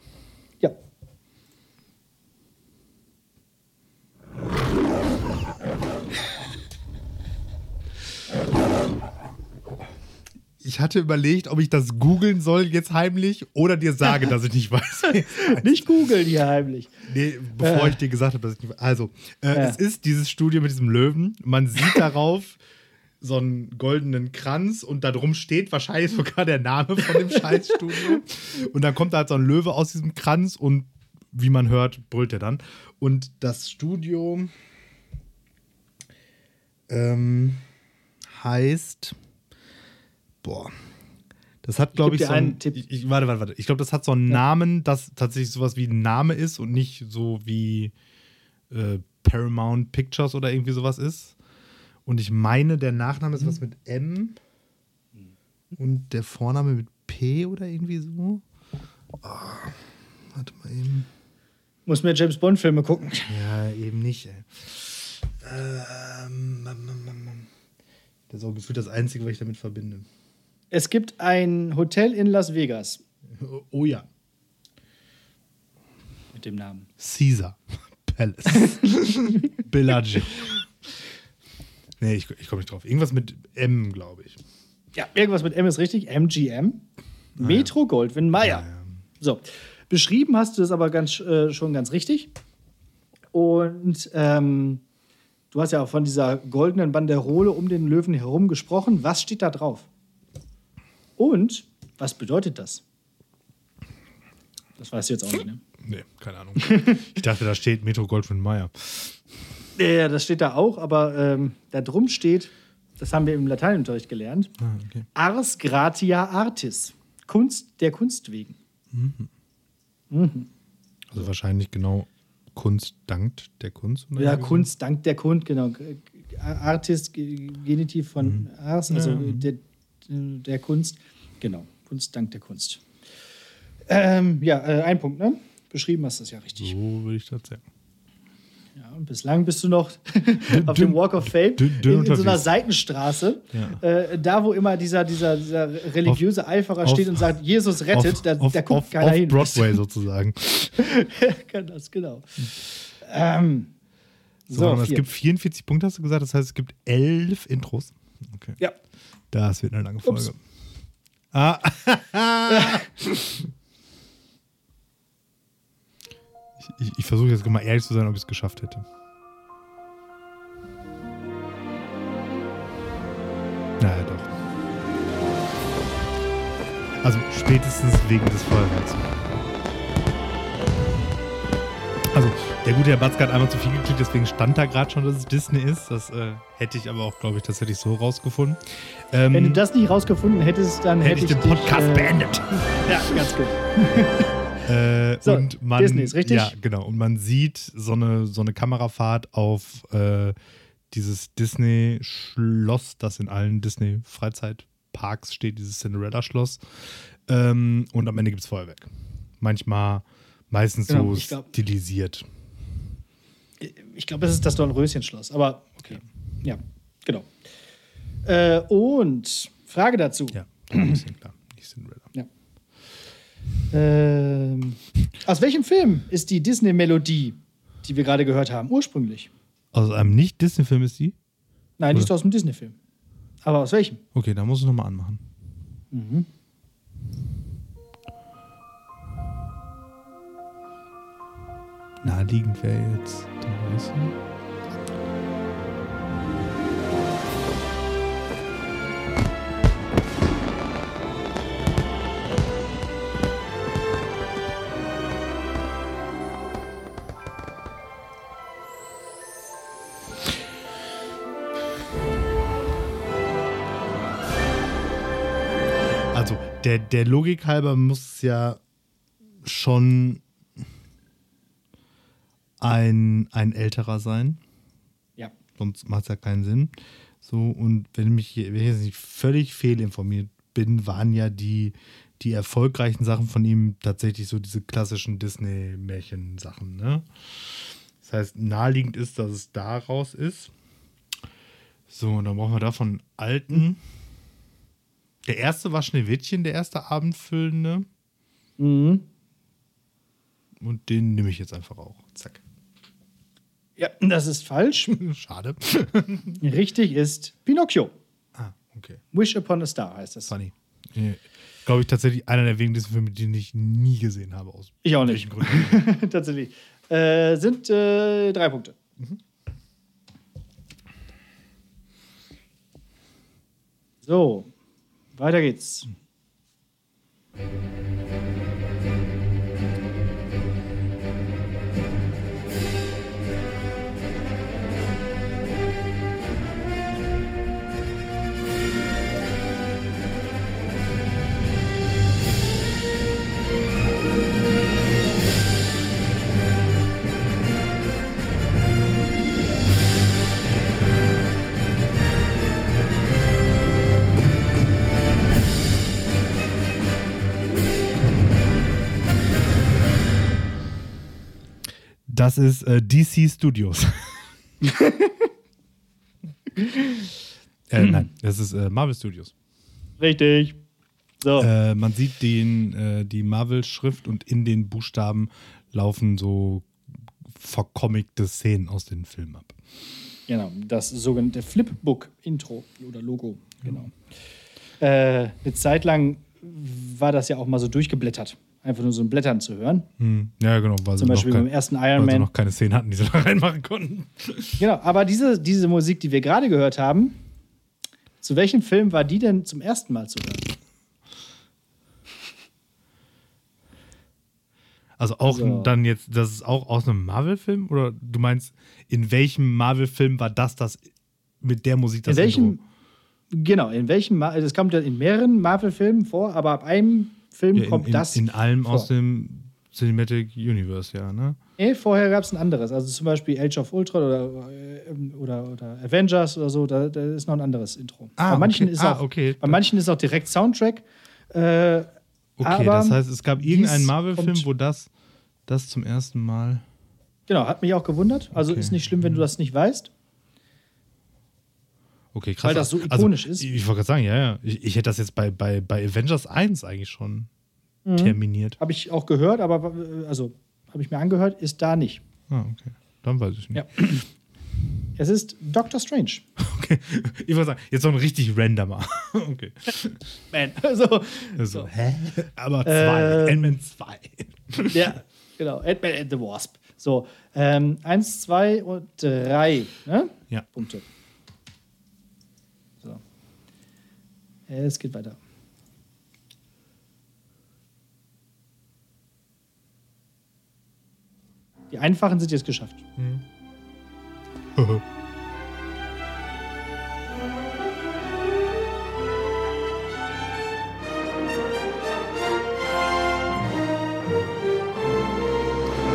Ich hatte überlegt, ob ich das googeln soll jetzt heimlich oder dir sage, dass ich nicht weiß. [laughs] nicht googeln hier heimlich. Nee, bevor äh. ich dir gesagt habe, dass ich nicht weiß. Also, äh, ja. es ist dieses Studio mit diesem Löwen. Man sieht darauf so einen goldenen Kranz und da drum steht wahrscheinlich sogar der Name von dem Scheißstudio. [laughs] und dann kommt da halt so ein Löwe aus diesem Kranz und wie man hört, brüllt er dann. Und das Studio ähm, heißt. Boah. Das hat, glaube ich, ich so einen Tipp. Ich, ich, warte, warte, warte. Ich glaube, das hat so einen ja. Namen, das tatsächlich sowas wie ein Name ist und nicht so wie äh, Paramount Pictures oder irgendwie sowas ist. Und ich meine, der Nachname ist mhm. was mit M und der Vorname mit P oder irgendwie so. Oh, warte mal eben. Muss mir James Bond-Filme gucken. Ja, eben nicht, ey. Ähm, das ist auch gefühlt das Einzige, was ich damit verbinde. Es gibt ein Hotel in Las Vegas. Oh, oh ja. Mit dem Namen. Caesar [laughs] Palace. [laughs] Bellagio. Nee, ich, ich komme nicht drauf. Irgendwas mit M, glaube ich. Ja, irgendwas mit M ist richtig. MGM. Ah, Metro ja. Goldwyn Mayer. Ah, ja. So. Beschrieben hast du das aber ganz, äh, schon ganz richtig. Und ähm, du hast ja auch von dieser goldenen Banderole um den Löwen herum gesprochen. Was steht da drauf? Und was bedeutet das? Das weißt du jetzt auch nicht, ne? Nee, keine Ahnung. ich dachte, da steht Metro Goldwyn Mayer. Ja, das steht da auch, aber ähm, da drum steht, das haben wir im Lateinunterricht gelernt, ah, okay. Ars gratia artis, Kunst der Kunst wegen. Mhm. Mhm. Also wahrscheinlich genau Kunst dankt der Kunst. ja, Kunst dankt der Kunst, genau. Artist, Genitiv von mhm. Ars, also ja. der, der Kunst. Genau, Kunst dankt der Kunst. Ähm, ja, äh, ein Punkt, ne? Beschrieben hast du das ja richtig. So würde ich das sagen. Ja, und bislang bist du noch [laughs] auf dem Walk of Fame dünn, dünn in, in so einer Seitenstraße, ja. äh, da wo immer dieser, dieser, dieser religiöse auf, Eiferer steht und sagt, Jesus rettet, auf, da, da guckt auf, keiner hin. Broadway [laughs] sozusagen. Kann das, genau. Ähm, so, so es gibt 44 Punkte, hast du gesagt, das heißt, es gibt elf Intros. Okay. Ja. Das wird eine lange Folge. Ups. Ah. [laughs] Ich, ich versuche jetzt mal ehrlich zu sein, ob ich es geschafft hätte. Naja, doch. Also spätestens wegen des Feuerwerks. Also, der gute Herr Batzke hat einmal zu viel geklickt, deswegen stand da gerade schon, dass es Disney ist. Das äh, hätte ich aber auch, glaube ich, das hätte ich so rausgefunden. Ähm, Wenn du das nicht rausgefunden hättest, dann hätte, hätte ich, den Podcast dich, äh, beendet. [laughs] ja, ganz gut. [laughs] Äh, so, und man, Disney ist richtig. Ja, genau. Und man sieht so eine, so eine Kamerafahrt auf äh, dieses Disney-Schloss, das in allen Disney-Freizeitparks steht, dieses Cinderella-Schloss. Ähm, und am Ende gibt es Feuerwerk. Manchmal, meistens genau, so glaub, stilisiert. Ich glaube, es ist das Dornröschen-Schloss, aber okay. Ja, genau. Äh, und Frage dazu. Ja, ein bisschen klar. Nicht. Ähm, aus welchem Film ist die Disney-Melodie, die wir gerade gehört haben, ursprünglich? Aus einem Nicht-Disney-Film ist die? Nein, die ist aus einem Disney-Film. Aber aus welchem? Okay, da muss ich nochmal anmachen. Mhm. Naheliegend wäre jetzt der der, der Logik halber muss es ja schon ein, ein älterer sein. Ja. Sonst macht es ja keinen Sinn. So, und wenn, mich, wenn ich jetzt nicht völlig fehlinformiert bin, waren ja die, die erfolgreichen Sachen von ihm tatsächlich so diese klassischen Disney-Märchen-Sachen. Ne? Das heißt, naheliegend ist, dass es daraus ist. So, und dann brauchen wir davon alten. Der erste war Schneewittchen, der erste Abendfüllende. Mhm. Und den nehme ich jetzt einfach auch. Zack. Ja, das ist falsch. [laughs] Schade. Richtig ist Pinocchio. Ah, okay. Wish Upon a Star heißt das. Funny. Glaube ich tatsächlich einer der wenigen Disney-Filme, die ich nie gesehen habe. Aus ich auch nicht. [laughs] tatsächlich. Äh, sind äh, drei Punkte. Mhm. So, weiter geht's. Das ist äh, DC Studios. [laughs] äh, nein, das ist äh, Marvel Studios. Richtig. So. Äh, man sieht den, äh, die Marvel-Schrift und in den Buchstaben laufen so vercommigte Szenen aus den Filmen ab. Genau, das sogenannte Flipbook-Intro oder Logo. Genau. Äh, eine Zeit lang war das ja auch mal so durchgeblättert einfach nur so ein Blättern zu hören. Hm. Ja, genau. Weil Zum Beispiel beim ersten Iron Man. Sie noch keine Szenen hatten, die sie da [laughs] reinmachen konnten. Genau, aber diese, diese Musik, die wir gerade gehört haben, zu welchem Film war die denn zum ersten Mal zu hören? Also auch so. dann jetzt, das ist auch aus einem Marvel-Film? Oder du meinst, in welchem Marvel-Film war das das mit der Musik das In welchem, Intro? genau, in welchem, also es kommt ja in mehreren Marvel-Filmen vor, aber ab einem Film ja, kommt in, das. In allem vor. aus dem Cinematic Universe, ja, ne? Nee, vorher gab es ein anderes. Also zum Beispiel Age of Ultron oder, äh, oder, oder Avengers oder so, da, da, ist noch ein anderes Intro. Ah, bei manchen, okay. ist, auch, ah, okay. bei manchen ist auch direkt Soundtrack. Äh, okay, das heißt, es gab irgendeinen Marvel-Film, wo das, das zum ersten Mal. Genau, hat mich auch gewundert. Also okay. ist nicht schlimm, wenn du das nicht weißt. Okay, krass. Weil das so also, ikonisch also, ist. Ich, wollte gerade sagen, ja, ja. Ich, ich, hätte das jetzt bei, bei, bei Avengers 1 eigentlich schon mhm. terminiert. Habe ich auch gehört, aber also habe ich mir angehört, ist da nicht. Ah, okay. Dann weiß ich nicht. Ja. [clears throat] Es ist Doctor Strange. [laughs] Okay. Ich wollte sagen, jetzt noch ein richtig randomer. [laughs] okay. Man. [laughs] So. so. Hä? Aber zwei. Ähm, Ant-Man 2. ja, genau. Ant-Man and the Wasp. So. Ähm, eins, zwei und drei. Ne? Ja. Punkte. Es geht weiter. Die einfachen sind jetzt geschafft. Mhm. [laughs]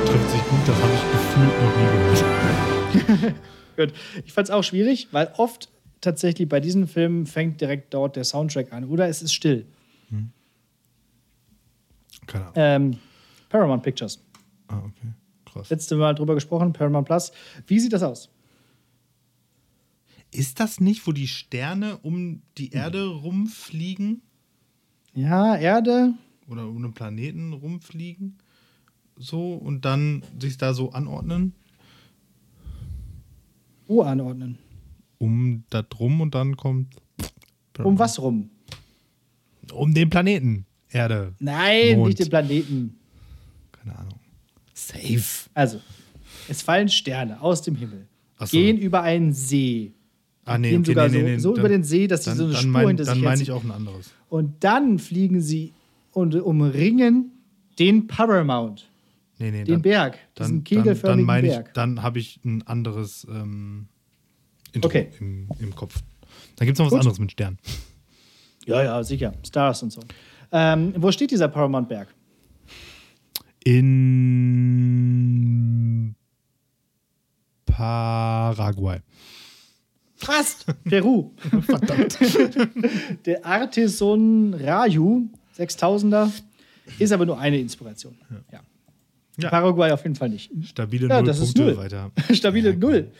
Trifft sich gut, das habe ich gefühlt noch nie gehört. [laughs] gut. Ich fand es auch schwierig, weil oft tatsächlich bei diesen Filmen fängt direkt dort der Soundtrack an oder es ist still. Hm. Keine Ahnung. Ähm, Paramount Pictures. Ah, okay. Krass. Letzte Mal drüber gesprochen, Paramount Plus. Wie sieht das aus? Ist das nicht, wo die Sterne um die Erde rumfliegen? Ja, Erde. Oder um einen Planeten rumfliegen? So und dann sich da so anordnen? Wo anordnen? Um da drum und dann kommt. Um was rum? Um den Planeten. Erde. Nein, Mond. nicht den Planeten. Keine Ahnung. Safe. Also, es fallen Sterne aus dem Himmel, so. gehen über einen See. Ah, nee, gehen okay, sogar nee, nee, so, so dann, über den See, dass sie so eine Spur mein, hinter sich Dann meine ich auch ein anderes. Und dann fliegen sie und umringen den Paramount. Nee, nee, den dann, Berg, diesen kegelförmigen dann, dann Berg. Ich, dann habe ich ein anderes ähm, Intro okay. im, im Kopf. Dann gibt es noch was Gut. anderes mit Sternen. Ja, ja, sicher. Stars und so. Ähm, wo steht dieser Paramount Berg? In Paraguay. Fast. Peru. [laughs] Verdammt. [laughs] Der Artisan Raju 6000er ist aber nur eine Inspiration. Ja. ja. Paraguay auf jeden Fall nicht. Stabile ja, Null das Punkte ist null. weiter. [laughs] Stabile Null.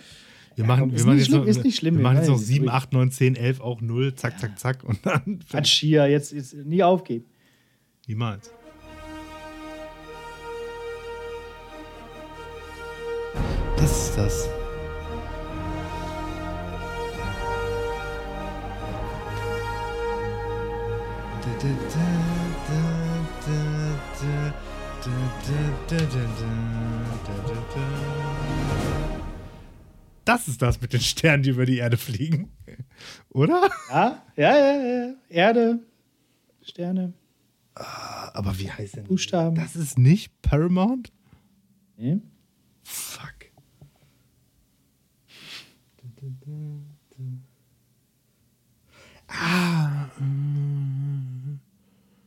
Wir machen, ja, komm, wir machen jetzt, noch, ist nicht schlimm, wir machen jetzt noch 7, 8, 9, 10, 11, auch 0, zack, zack, zack. Und dann. Hatschia, jetzt, jetzt nie aufgeben. Niemals. Das ist das. Das ist das mit den Sternen, die über die Erde fliegen. [laughs] Oder? Ja, ja, ja, ja. Erde, Sterne. Aber wie heißt denn Buchstaben. Das ist nicht Paramount? Nee. Fuck.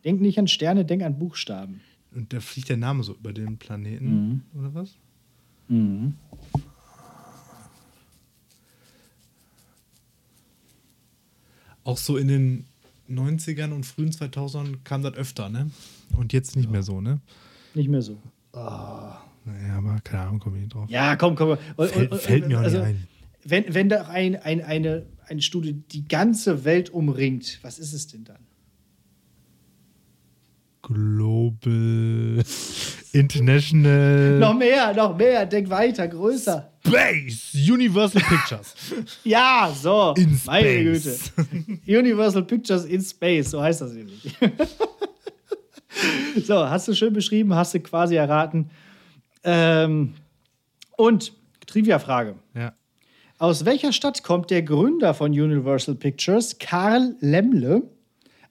Denk nicht an Sterne, denk an Buchstaben. Und da fliegt der Name so über den Planeten, oder was? Auch so in den 90ern und frühen 2000ern kam das öfter, ne? Und jetzt nicht mehr so, ne? Nicht mehr so. Naja, aber keine Ahnung, komme ich nicht drauf. Ja, komm, komm. Und- Fällt- und- fällt mir auch nicht also, ein. Wenn, wenn da ein, ein, eine, eine Studie die ganze Welt umringt, was ist es denn dann? Global [laughs] International Noch mehr, noch mehr, denk weiter, größer. Space Universal Pictures. [laughs] Ja, so. In Meine Güte. Space. Universal Pictures in Space, so heißt das nämlich. [laughs] so, hast du schön beschrieben, hast du quasi erraten. Ähm, und Trivia-Frage. ja. Aus welcher Stadt kommt der Gründer von Universal Pictures, Karl Lemle?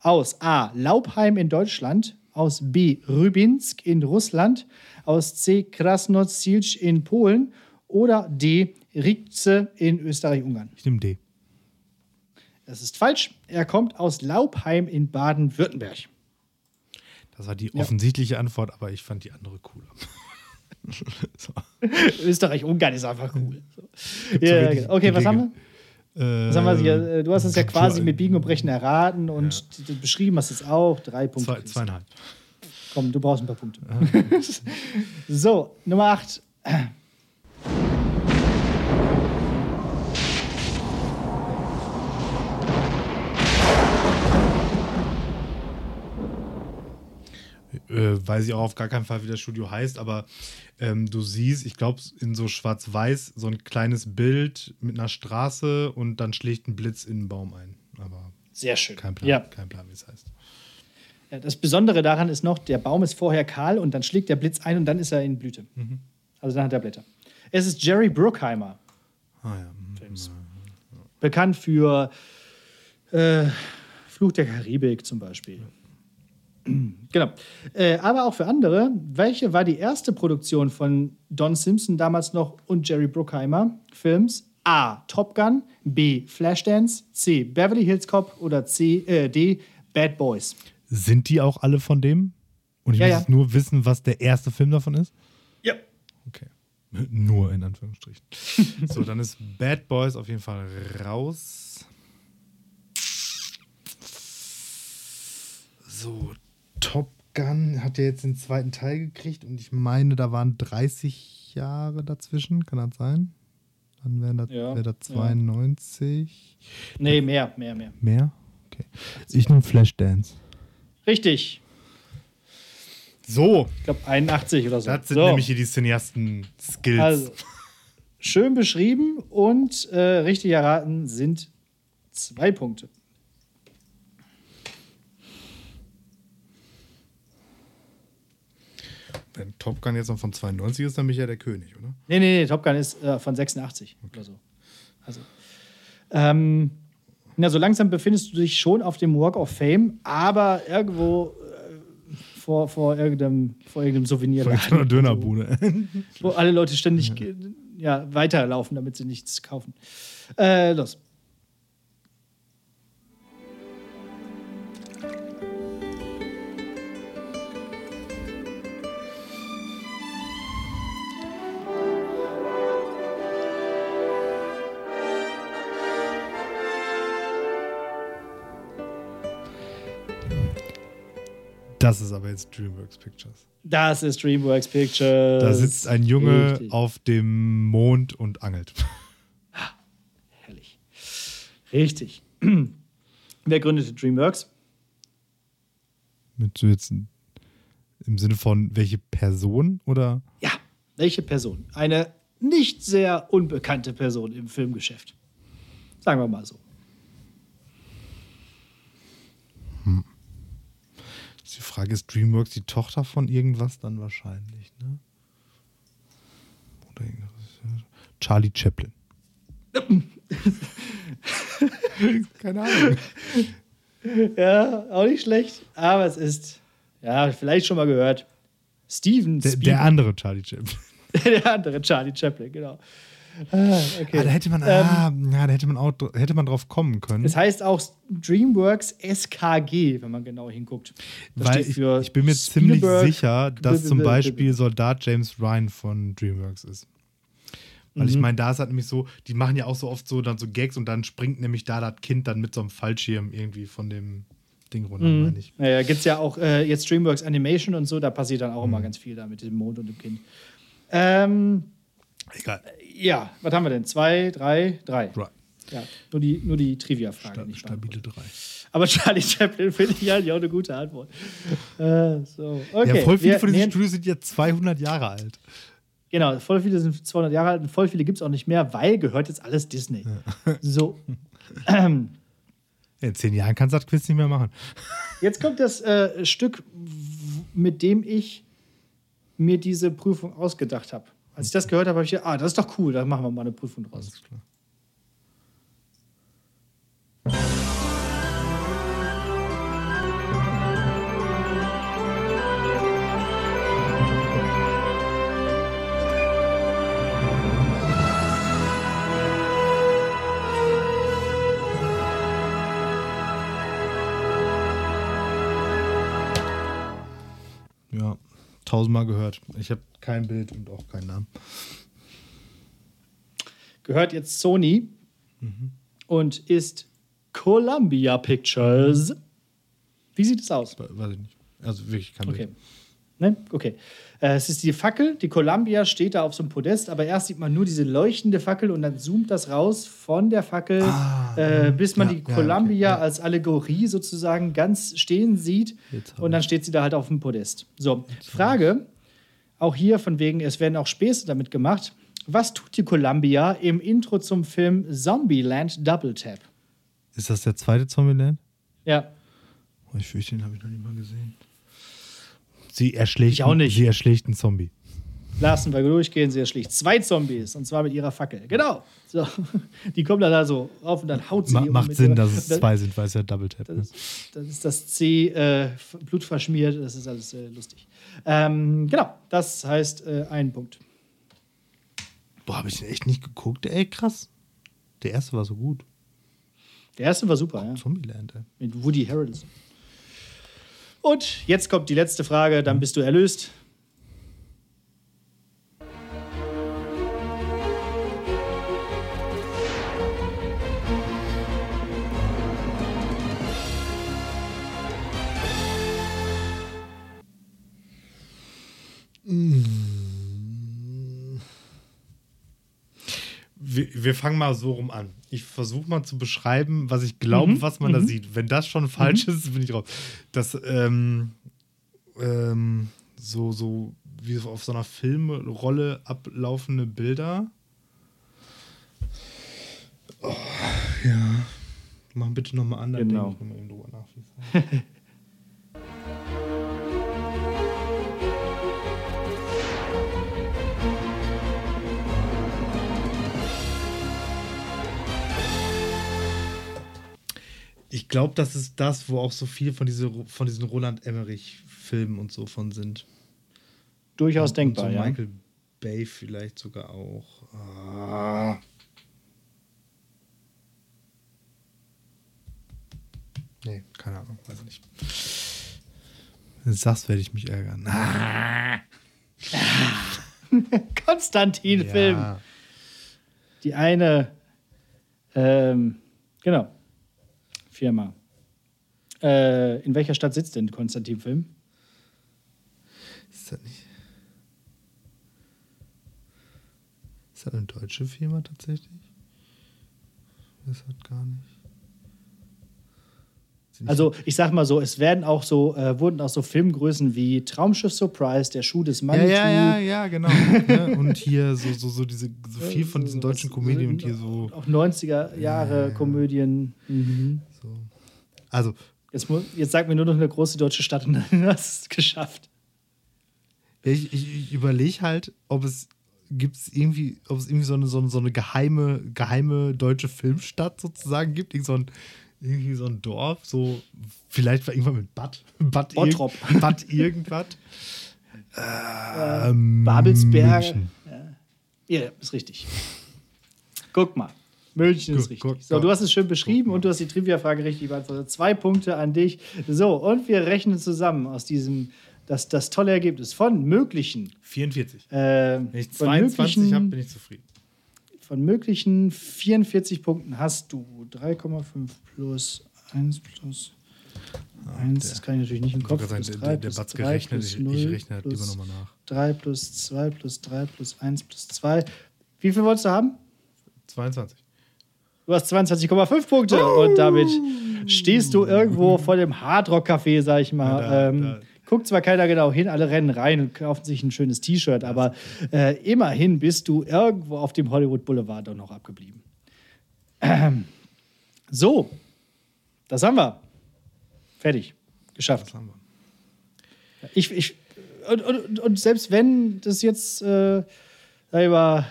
Aus A. Laubheim in Deutschland, aus B. Rybinsk in Russland, aus C. Krasnodsilj in Polen oder D. Rietze in Österreich-Ungarn. Ich nehme D. Das ist falsch. Er kommt aus Laubheim in Baden-Württemberg. Das war die offensichtliche Antwort, aber ich fand die andere cooler. [laughs] so. Österreich-Ungarn ist einfach cool. So. Ja, so ja, genau. okay, was haben wir? Äh, Was haben wir? Äh, Du hast es ja quasi mit Biegen und Brechen erraten und d- beschrieben hast es auch. Drei Punkte. Zwei, zweieinhalb. Komm, du brauchst ein paar Punkte. [laughs] so, Nummer 8. Äh, weiß ich auch auf gar keinen Fall, wie das Studio heißt, aber ähm, du siehst, ich glaube, in so schwarz-weiß so ein kleines Bild mit einer Straße und dann schlägt ein Blitz in einen Baum ein. Aber Sehr schön. kein Plan, Ja. kein Plan, wie es heißt. Ja, Das Besondere daran ist noch, der Baum ist vorher kahl und dann schlägt der Blitz ein und dann ist er in Blüte. Also dann hat er Blätter. Es ist Jerry Bruckheimer. Ah ja. mhm. Films. Bekannt für äh, Fluch der Karibik zum Beispiel. Genau. Äh, aber auch für andere. Welche war die erste Produktion von Don Simpson damals noch und Jerry Bruckheimer Films? A. Top Gun, B. Flashdance, C. Beverly Hills Cop oder C, äh, D. Bad Boys. Sind die auch alle von dem? Und ich Ja, muss ja. jetzt nur wissen, was der erste Film davon ist? Ja. Okay. [laughs] Nur in Anführungsstrichen. so, dann ist Bad Boys auf jeden Fall raus. So, Top Gun hat ja jetzt den zweiten Teil gekriegt und ich meine, da waren 30 Jahre dazwischen. Kann das sein? Dann wäre das, Ja, wär das ja. 92. Nee, mehr, mehr, mehr. Mehr? Okay. Ich nehme Flashdance. Richtig. So, Ich glaube 81 oder so. das sind so. nämlich hier die Cineasten-Skills. Also, schön beschrieben und äh, richtig erraten sind zwei Punkte. Wenn Top Gun jetzt noch von 92 ist, dann bin ich ja der König, oder? Nee, nee, nee, Top Gun ist äh, von 86 oder so. Also, ähm, na, so langsam befindest du dich schon auf dem Walk of Fame, aber irgendwo äh, vor, vor, irgendeinem, vor irgendeinem Souvenir. Von so einer Dönerbude. Wo alle Leute ständig [laughs] äh, ja, weiterlaufen, damit sie nichts kaufen. Äh, los. Das ist aber jetzt DreamWorks Pictures. Das ist DreamWorks Pictures. Da sitzt ein Junge Richtig. auf dem Mond und angelt. Herrlich. Richtig. [clears throat] Wer gründete DreamWorks? Mit jetzt im Sinne von welche Person oder? Ja, welche Person? Eine nicht sehr unbekannte Person im Filmgeschäft. Sagen wir mal so. Die Frage, ist DreamWorks die Tochter von irgendwas dann wahrscheinlich, ne? Oder Charlie Chaplin. [laughs] Keine Ahnung. Ja, auch nicht schlecht. Aber es ist, ja, vielleicht schon mal gehört. Steven der, der andere Charlie Chaplin. [laughs] der andere Charlie Chaplin, genau. Ah, okay. ah, da hätte man, ah, ähm, ja, da hätte man auch, hätte man drauf kommen können. Es heißt auch DreamWorks SKG, wenn man genau hinguckt. Das Weil ich, ich, bin mir ziemlich sicher, dass zum Beispiel Soldat James Ryan von DreamWorks ist. Weil mhm. ich meine, da ist halt nämlich so, die machen ja auch so oft so dann so Gags und dann springt nämlich da das Kind dann mit so einem Fallschirm irgendwie von dem Ding runter, mhm. meine ich. Ja, gibt es ja auch äh, jetzt DreamWorks Animation und so, da passiert dann auch mhm. immer ganz viel da mit dem Mond und dem Kind. Ähm, Egal. Ja, was haben wir denn? Zwei, drei, drei. Drei. Ja, nur die, nur die Trivia-Frage. Sta stabile drei. Aber [laughs] Charlie Chaplin finde ich halt auch eine gute Antwort. Äh, so. okay. Ja, voll viele wir, von diesen Studios sind jetzt 200 Jahre alt. Genau, voll viele sind 200 Jahre alt und voll viele gibt es auch nicht mehr, weil gehört jetzt alles Disney. Ja. [laughs] So. Ähm, in zehn Jahren kannst du das Quiz nicht mehr machen. Jetzt kommt das äh, Stück, mit dem ich mir diese Prüfung ausgedacht habe. Als ich das gehört habe, habe ich gedacht, ah, das ist doch cool, da machen wir mal eine Prüfung draus. Alles klar. Tausendmal gehört. Ich habe kein Bild und auch keinen Namen. Gehört jetzt Sony mhm. und ist Columbia Pictures. Wie sieht es aus? Weiß ich nicht. Also wirklich kein okay. Bild. Ne? Okay. Äh, es ist die Fackel, die Columbia steht da auf so einem Podest, aber erst sieht man nur diese leuchtende Fackel und dann zoomt das raus von der Fackel, ah, äh, mhm. bis man ja, die Columbia ja, okay, ja. als Allegorie sozusagen ganz stehen sieht und dann steht sie da halt auf dem Podest. So, Frage, auch hier von wegen, es werden auch Späße damit gemacht. Was tut die Columbia im Intro zum Film Zombieland Double Tap? Ist das der zweite Zombieland? Ja. Oh, ich fürchte, den habe ich noch nicht mal gesehen. Sie erschlägt, ich auch nicht. sie erschlägt einen Zombie. Lassen wir durchgehen, sie erschlägt zwei Zombies und zwar mit ihrer Fackel. Genau. So. [laughs] Die kommen dann da so rauf und dann haut sie Ma Macht Sinn, dass es zwei sind, weil es ja Double Tap ist. Das ist das C, äh, Blut verschmiert, das ist alles äh, lustig. Ähm, genau, das heißt äh, ein Punkt. Boah, habe ich den echt nicht geguckt, ey, krass. Der erste war so gut. Der erste war super, oh, ja. Zombieland, ey. Mit Woody Harrelson. Und jetzt kommt die letzte Frage, dann bist du erlöst. Wir, wir, fangen mal so rum an. Ich versuche mal zu beschreiben, was ich glaube, mhm. was man mhm. da sieht. Wenn das schon falsch mhm. ist, bin ich raus. Das, ähm, ähm, so, so wie auf so einer Filmrolle ablaufende Bilder. Oh, ja. Mach bitte nochmal an, dann genau. denke ich nochmal eben drüber nach. [laughs] Ich glaube, das ist das, wo auch so viel von, diese, von diesen Roland Emmerich-Filmen und so von sind. Durchaus und, denkbar, und so ja. Michael Bay vielleicht sogar auch. Ah. Nee, keine Ahnung, weiß ich nicht. Wenn du sagst, werde ich mich ärgern. Ah. [laughs] Konstantin-Film. Ja. Die eine, ähm, genau. Firma. Äh, in welcher Stadt sitzt denn Konstantin Film? Ist das nicht. Ist das eine deutsche Firma tatsächlich? Das hat gar nicht. Also ich sag mal so, es werden auch so, äh, wurden auch so Filmgrößen wie Traumschiff Surprise, der Schuh des Manitou. Ja, ja, ja, ja genau. ja, und hier so, so, so diese, so [laughs] viel von diesen deutschen Komödien und hier so. Auch 90er Jahre ja, Komödien. Mhm. So. Also Jetzt, jetzt sag mir nur noch eine große deutsche Stadt und [laughs] dann hast du es geschafft. Ich, ich, ich überlege halt, ob es gibt es irgendwie, ob es irgendwie so eine, so eine, so eine geheime, geheime deutsche Filmstadt sozusagen gibt. Irgend so ein, irgendwie so ein Dorf, so vielleicht war irgendwann mit Bad. [laughs] Bad, Bottrop. Ir [laughs] Bad irgendwas. ähm, Babelsberg. Ja. ja, ist richtig. Guck mal. München ist richtig. So, du hast es schön beschrieben und du hast die Trivia-Frage richtig beantwortet. Zwei Punkte an dich. So, und wir rechnen zusammen aus diesem, das, das tolle Ergebnis von möglichen. 44. Äh, Wenn ich 22 habe, bin ich zufrieden. Von möglichen 44 Punkten hast du 3,5 plus 1 plus 1, das kann ich natürlich nicht im Kopf. Sein, plus 3 der, der plus Batzke 3 rechnet, plus 0 ich, ich rechne halt lieber nochmal nach. 3 plus 2 plus 3 plus 1 plus 2. Wie viel wolltest du haben? 22. Du hast 22,5 Punkte oh. und damit stehst du irgendwo vor dem Hardrock-Café, sag ich mal. Ja, da, ähm, da. Guckt zwar keiner genau hin, alle rennen rein und kaufen sich ein schönes T-Shirt, aber äh, immerhin bist du irgendwo auf dem Hollywood Boulevard doch noch abgeblieben. Ähm, so, das haben wir. Fertig. Geschafft. Das haben wir. Ich, ich, und, und, und selbst wenn das jetzt äh, über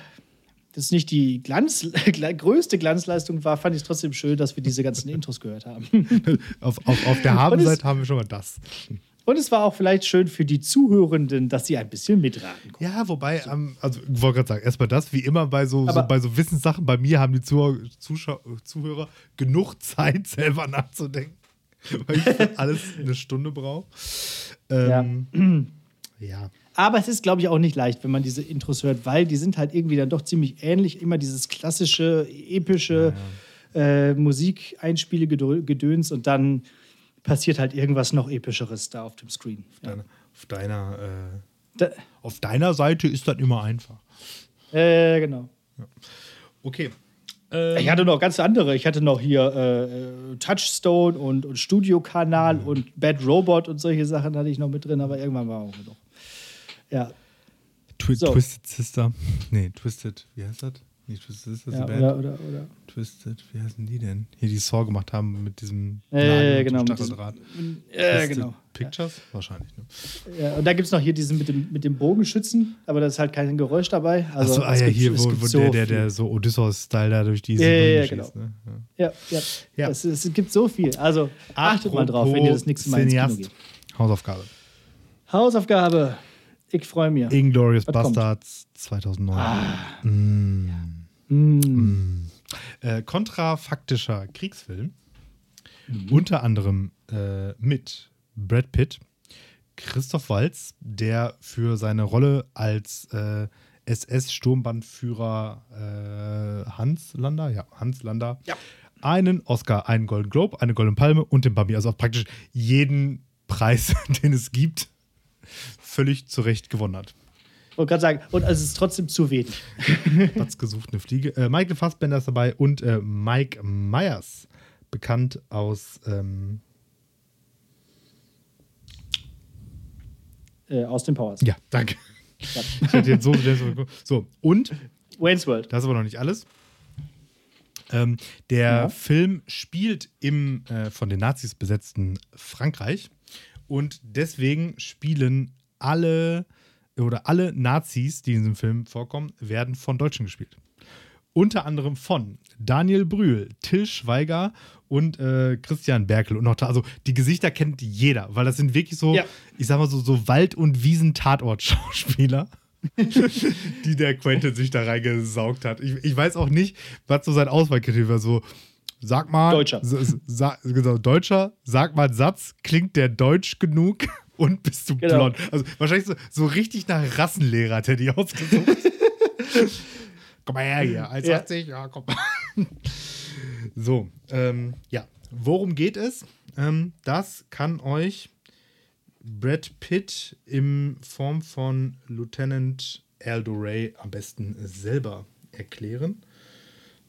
das nicht die Glanz, [laughs] größte Glanzleistung war, fand ich es trotzdem schön, dass wir diese ganzen Intros gehört haben. [laughs] auf, auf, auf der Habenseite haben wir schon mal das. Und es war auch vielleicht schön für die Zuhörenden, dass sie ein bisschen mitraten konnten. Ja, wobei, so. ähm, also ich wollte gerade sagen, erstmal das, wie immer bei so, so, bei so Wissenssachen, bei mir haben die Zuhörer, Zuhörer genug Zeit, [laughs] selber nachzudenken. Weil ich alles eine Stunde brauche. Ähm, [clears throat] ja. ja. Aber es ist, glaube ich, auch nicht leicht, wenn man diese Intros hört, weil die sind halt irgendwie dann doch ziemlich ähnlich. Immer dieses klassische, epische ja, ja. Äh, Musikeinspiele-Gedöns und dann passiert halt irgendwas noch epischeres da auf dem Screen. Auf deiner, auf deiner, äh, da, auf deiner Seite ist das immer einfach. Äh, genau. Okay. Ähm, ich hatte noch ganz andere. Ich hatte noch hier äh, äh Touchstone und, und Studiokanal mhm. und Bad Robot und solche Sachen hatte ich noch mit drin, aber irgendwann war auch noch. Ja. Twi so. Twisted Sister. Nee, Twisted, wie heißt das? Nicht Twisted Sister, ja, oder, oder, oder. Twisted, wie heißen die denn? Hier, die Saw gemacht haben mit diesem äh, genau, mit diesem, äh, genau. Pictures? Ja. Wahrscheinlich, ne? Ja, und da gibt es noch hier diesen mit dem, mit dem Bogenschützen, aber da ist halt kein Geräusch dabei. Also, Achso, ah ja, hier, wo, wo so der, der, der so Odysseus-Style da durch diese ja, ja, genau. schießt, ne? ja. ja, ja. ja. Es, es, gibt so viel. Also achtet Apropos mal drauf, wenn ihr das nächste Mal ins Kino geht. Hausaufgabe. Hausaufgabe. Ich freue mich. Inglorious Bastards 2009. Ah. Mm. Ja. Mm. Äh, kontrafaktischer Kriegsfilm. Mhm. Unter anderem äh, mit Brad Pitt, Christoph Waltz, der für seine Rolle als äh, SS-Sturmbandführer äh, Hans Lander, ja, Hans Lander, ja. einen Oscar, einen Golden Globe, eine Goldene Palme und den Bambi. Also auch praktisch jeden Preis, [laughs] den es gibt, völlig zu Recht gewonnen hat. Ich wollte gerade sagen, und es ist trotzdem zu wenig. [laughs] Platz gesucht, eine Fliege. Äh, Michael Fassbender ist dabei und äh, Mike Myers, bekannt aus. Ähm äh, aus den Powers. Ja, danke. Ja. [laughs] Ich hätte jetzt so, so, und. Wayne's World. Das ist aber noch nicht alles. Ähm, der ja. Film spielt im äh, von den Nazis besetzten Frankreich und deswegen spielen alle oder alle Nazis, die in diesem Film vorkommen, werden von Deutschen gespielt. Unter anderem von Daniel Brühl, Till Schweiger und äh, Christian Berkel. Und noch da, also die Gesichter kennt jeder, weil das sind wirklich so, ja. ich sag mal so, so Wald- und Wiesen-Tatort-Schauspieler. [laughs] die der Quentin sich da reingesaugt hat. Ich, ich weiß auch nicht, was so sein Auswahlkriterium war. So, Sag mal. Deutscher. Sa, genau, Deutscher, sag mal einen Satz, klingt der deutsch genug und bist du genau. blond? Also wahrscheinlich so, so richtig nach Rassenlehrer hat er die ausgesucht. [laughs] komm mal her hier, 1,80, ja. ja, komm mal. so, ähm, ja. Worum geht es? Ähm, das kann euch Brad Pitt in Form von Lieutenant Aldo Ray am besten selber erklären.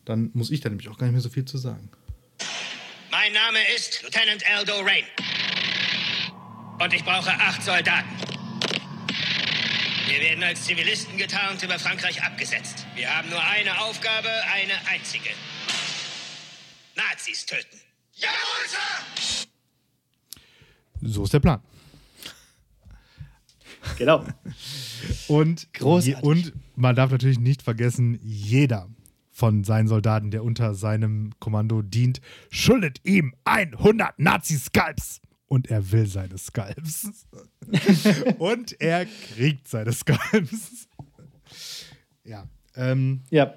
Dann muss ich da nämlich auch gar nicht mehr so viel zu sagen. Mein Name ist Lieutenant Aldo Rain. Und ich brauche acht Soldaten. Wir werden als Zivilisten getarnt über Frankreich abgesetzt. Wir haben nur eine Aufgabe, eine einzige. Nazis töten. Jawohl, Sir! So ist der Plan. Genau. Und, Großartig. und man darf natürlich nicht vergessen, jeder von seinen Soldaten, der unter seinem Kommando dient, schuldet ihm 100 Nazi-Skalps. Und er will seine Skalps. [laughs] und er kriegt seine Skalps. Ja. Ähm, Ja.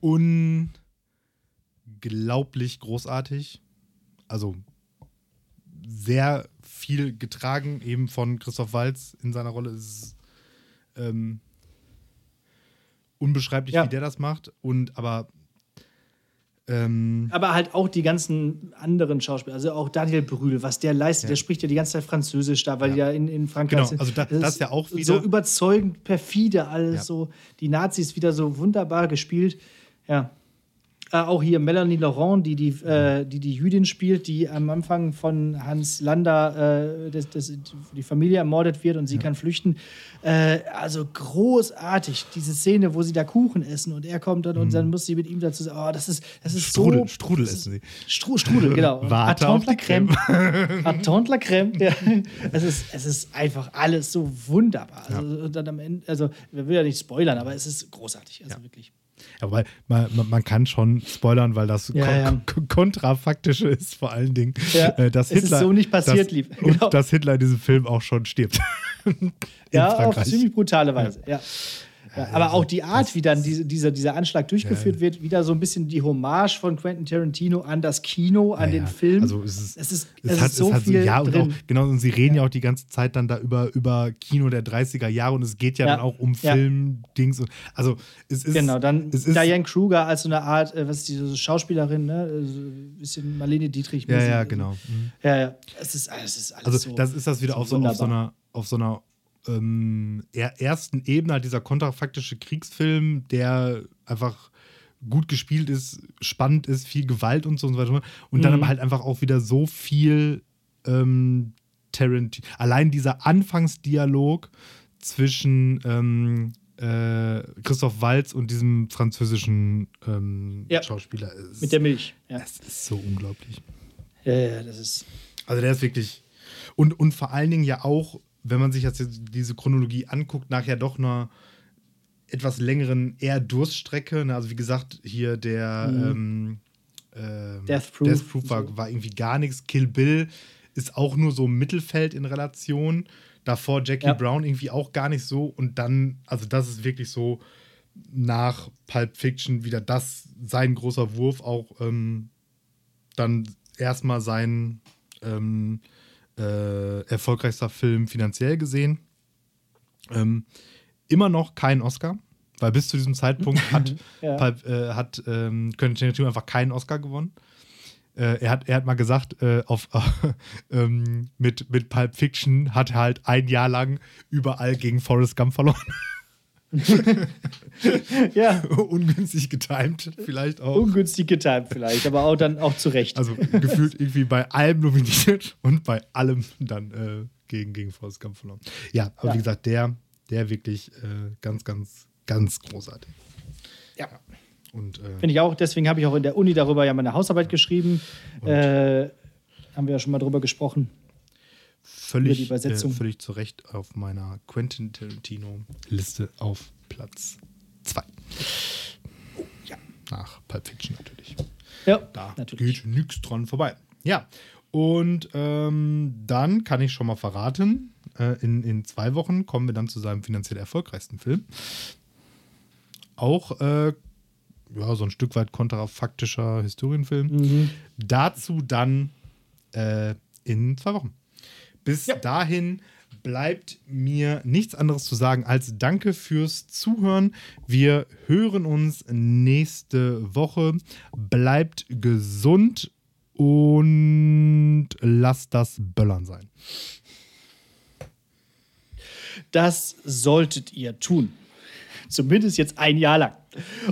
unglaublich großartig. Also sehr viel getragen, eben von Christoph Walz in seiner Rolle. Es ist ähm, unbeschreiblich, Ja. wie der das macht. Und aber ähm, Aber halt auch die ganzen anderen Schauspieler, also auch Daniel Brühl, was der leistet, der spricht ja die ganze Zeit Französisch da, weil Ja. ja in, in Frankreich Genau, also da- das ist ja auch So wieder- überzeugend, perfide alles Ja. so. Die Nazis wieder so wunderbar gespielt. Ja. Äh, auch hier Melanie Laurent, die die, äh, die die Jüdin spielt, die am Anfang von Hans Lander, äh, das, das, die Familie ermordet wird und sie kann flüchten. Äh, also großartig, diese Szene, wo sie da Kuchen essen und er kommt dann und dann muss sie mit ihm dazu sagen, oh, das ist, das ist Mhm. Strudel, so... Strudel essen sie. Stru Strudel, genau. [laughs] Warte auf die Creme. Attente la Creme. [laughs] Ja. [laughs] Es, ist, es ist einfach alles so wunderbar. Also, und dann am Ende, also, wir will ja nicht spoilern, aber es ist großartig. Also wirklich. Ja, weil man, man, kann schon spoilern, weil das Ja, ja. [laughs] kon- kontrafaktische ist vor allen Dingen, Ja, äh, dass es ist Hitler so nicht passiert, dass, lieb. und Genau. dass Hitler in diesem Film auch schon stirbt. [laughs] Ja, auf ziemlich brutale Weise. Ja. Ja, aber auch die Art, wie dann diese, dieser, dieser Anschlag durchgeführt wird, wieder so ein bisschen die Hommage von Quentin Tarantino an das Kino, an Ja, den ja. Film. Also es ist, es ist, es es hat, ist so hat viel ja, und drin. auch, genau, und sie reden ja. auch die ganze Zeit dann da über, über Kino der 30er Jahre und es geht ja, Ja. dann auch um Ja. Film-Dings. Also es ist. Genau, dann ist, Diane Kruger als so eine Art, äh, was ist die, so Schauspielerin, ne? So ein bisschen Marlene Dietrich. Ja, ja, also, genau. Mhm. Ja, ja. Es ist, es ist alles Also so. das ist das wieder so auf, so, auf so einer, auf so einer ähm, er- ersten Ebene, halt dieser kontrafaktische Kriegsfilm, der einfach gut gespielt ist, spannend ist, viel Gewalt und so und so weiter. Und dann Mhm. aber halt einfach auch wieder so viel ähm, Tarantino. Allein dieser Anfangsdialog zwischen ähm, äh, Christoph Waltz und diesem französischen ähm, Ja. Schauspieler ist, Mit der Milch. Ja, das ist so unglaublich. ja, ja das ist. Also der ist wirklich. Und, und vor allen Dingen ja auch, wenn man sich jetzt diese Chronologie anguckt, nach ja doch einer etwas längeren eher Durststrecke. Ne? Also wie gesagt, hier der ähm, ähm, Death Proof Death Proof war, war irgendwie gar nichts. Kill Bill ist auch nur so Mittelfeld in Relation. Davor Jackie Ja. Brown irgendwie auch gar nicht so. Und dann, also das ist wirklich so nach Pulp Fiction wieder das, sein großer Wurf, auch ähm, dann erstmal sein ähm, äh, erfolgreichster Film finanziell gesehen. Ähm, immer noch kein Oscar, weil bis zu diesem Zeitpunkt hat, [laughs] Ja. Pulp, äh, hat ähm, Quentin Tarantino einfach keinen Oscar gewonnen. Äh, er, hat, er hat mal gesagt, äh, auf, [laughs] ähm, mit, mit Pulp Fiction hat er halt ein Jahr lang überall gegen Forrest Gump verloren. [laughs] [laughs] Ja, Ungünstig getimed, vielleicht auch. ungünstig getimt vielleicht, aber auch dann auch zu Recht. Also gefühlt irgendwie bei allem nominiert und bei allem dann äh, gegen, gegen Forrest Gump verloren. Ja, aber Ja. wie gesagt, der, der wirklich äh, ganz, ganz, ganz großartig. ja. Und äh, Finde ich auch, deswegen habe ich auch in der Uni darüber ja meine Hausarbeit geschrieben. Äh, haben wir ja schon mal drüber gesprochen. Völlig, äh, völlig zu Recht auf meiner Quentin Tarantino-Liste auf Platz 2. ja. Nach Pulp Fiction natürlich. Ja, Da natürlich. geht nichts dran vorbei. Ja, und ähm, dann kann ich schon mal verraten, äh, in, in zwei Wochen kommen wir dann zu seinem finanziell erfolgreichsten Film. Auch äh, ja, so ein Stück weit kontrafaktischer Historienfilm. Mhm. Dazu dann äh, in zwei Wochen. Bis Ja. dahin bleibt mir nichts anderes zu sagen als Danke fürs Zuhören. Wir hören uns nächste Woche. Bleibt gesund und lasst das Böllern sein. Das solltet ihr tun. Zumindest jetzt ein Jahr lang.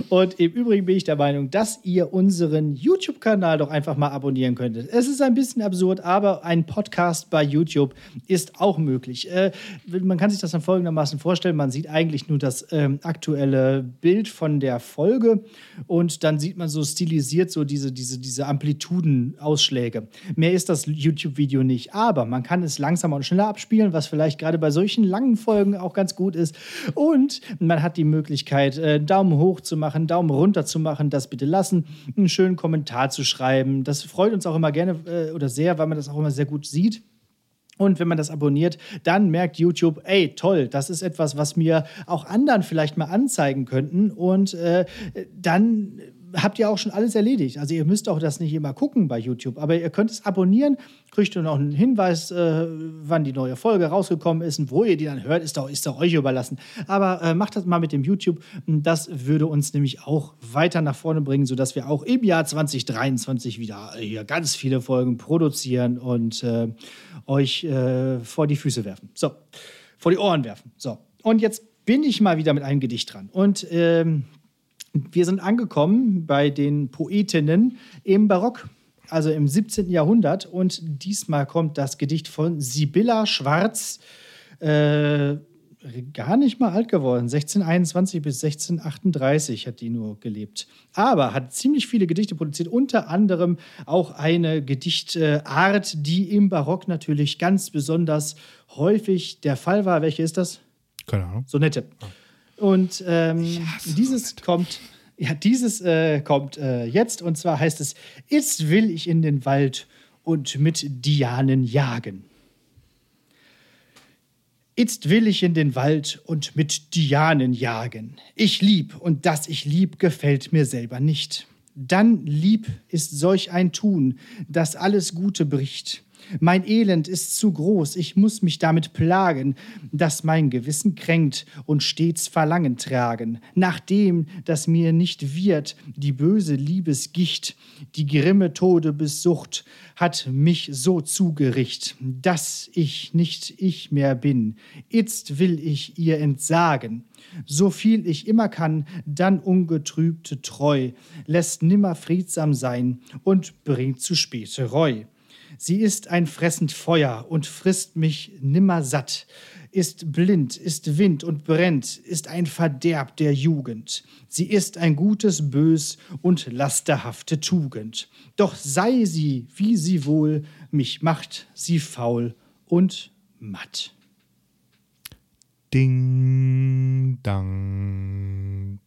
Und im Übrigen bin ich der Meinung, dass ihr unseren YouTube-Kanal doch einfach mal abonnieren könntet. Es ist ein bisschen absurd, aber ein Podcast bei YouTube ist auch möglich. Äh, man kann sich das dann folgendermaßen vorstellen: Man sieht eigentlich nur das ähm, aktuelle Bild von der Folge und dann sieht man so stilisiert so diese, diese, diese Amplitudenausschläge. Mehr ist das YouTube-Video nicht, aber man kann es langsamer und schneller abspielen, was vielleicht gerade bei solchen langen Folgen auch ganz gut ist. Und man hat die Möglichkeit, äh, Daumen hoch hoch zu machen, Daumen runter zu machen, das bitte lassen, einen schönen Kommentar zu schreiben. Das freut uns auch immer gerne äh, oder sehr, weil man das auch immer sehr gut sieht. Und wenn man das abonniert, dann merkt YouTube, ey, toll, das ist etwas, was mir auch anderen vielleicht mal anzeigen könnten. Und äh, dann habt ihr auch schon alles erledigt. Also ihr müsst auch das nicht immer gucken bei YouTube, aber ihr könnt es abonnieren, kriegt ihr noch einen Hinweis, äh, wann die neue Folge rausgekommen ist und wo ihr die dann hört, ist doch, ist doch euch überlassen. Aber äh, macht das mal mit dem YouTube. Das würde uns nämlich auch weiter nach vorne bringen, sodass wir auch im Jahr 2023 wieder hier ganz viele Folgen produzieren und äh, euch äh, vor die Füße werfen. So, vor die Ohren werfen. So, und jetzt bin ich mal wieder mit einem Gedicht dran. Und ähm, wir sind angekommen bei den Poetinnen im Barock, also im 17. Jahrhundert. Und diesmal kommt das Gedicht von Sibylla Schwarz. Äh, gar nicht mal alt geworden. 1621 bis 1638 hat die nur gelebt. Aber hat ziemlich viele Gedichte produziert, unter anderem auch eine Gedichtart, die im Barock natürlich ganz besonders häufig der Fall war. Welche ist das? Keine Ahnung. Sonette. Ah. Und ähm, dieses kommt, ja, dieses äh, kommt äh, jetzt und zwar heißt es: Jetzt will ich in den Wald und mit Dianen jagen. Jetzt will ich in den Wald und mit Dianen jagen. Ich lieb und das ich lieb gefällt mir selber nicht. Dann lieb ist solch ein Tun, das alles Gute bricht. Mein Elend ist zu groß, ich muss mich damit plagen, dass mein Gewissen kränkt und stets Verlangen tragen, nach dem, das mir nicht wird, die böse Liebesgicht, die grimme Todebessucht hat mich so zugericht, dass ich nicht ich mehr bin. Itzt will ich ihr entsagen. So viel ich immer kann, dann ungetrübte Treu, lässt nimmer friedsam sein und bringt zu späte Reu. Sie ist ein fressend Feuer und frisst mich nimmer satt, ist blind, ist Wind und brennt, ist ein Verderb der Jugend. Sie ist ein gutes Bös und lasterhafte Tugend. Doch sei sie, wie sie wohl, mich macht sie faul und matt. Ding, dang.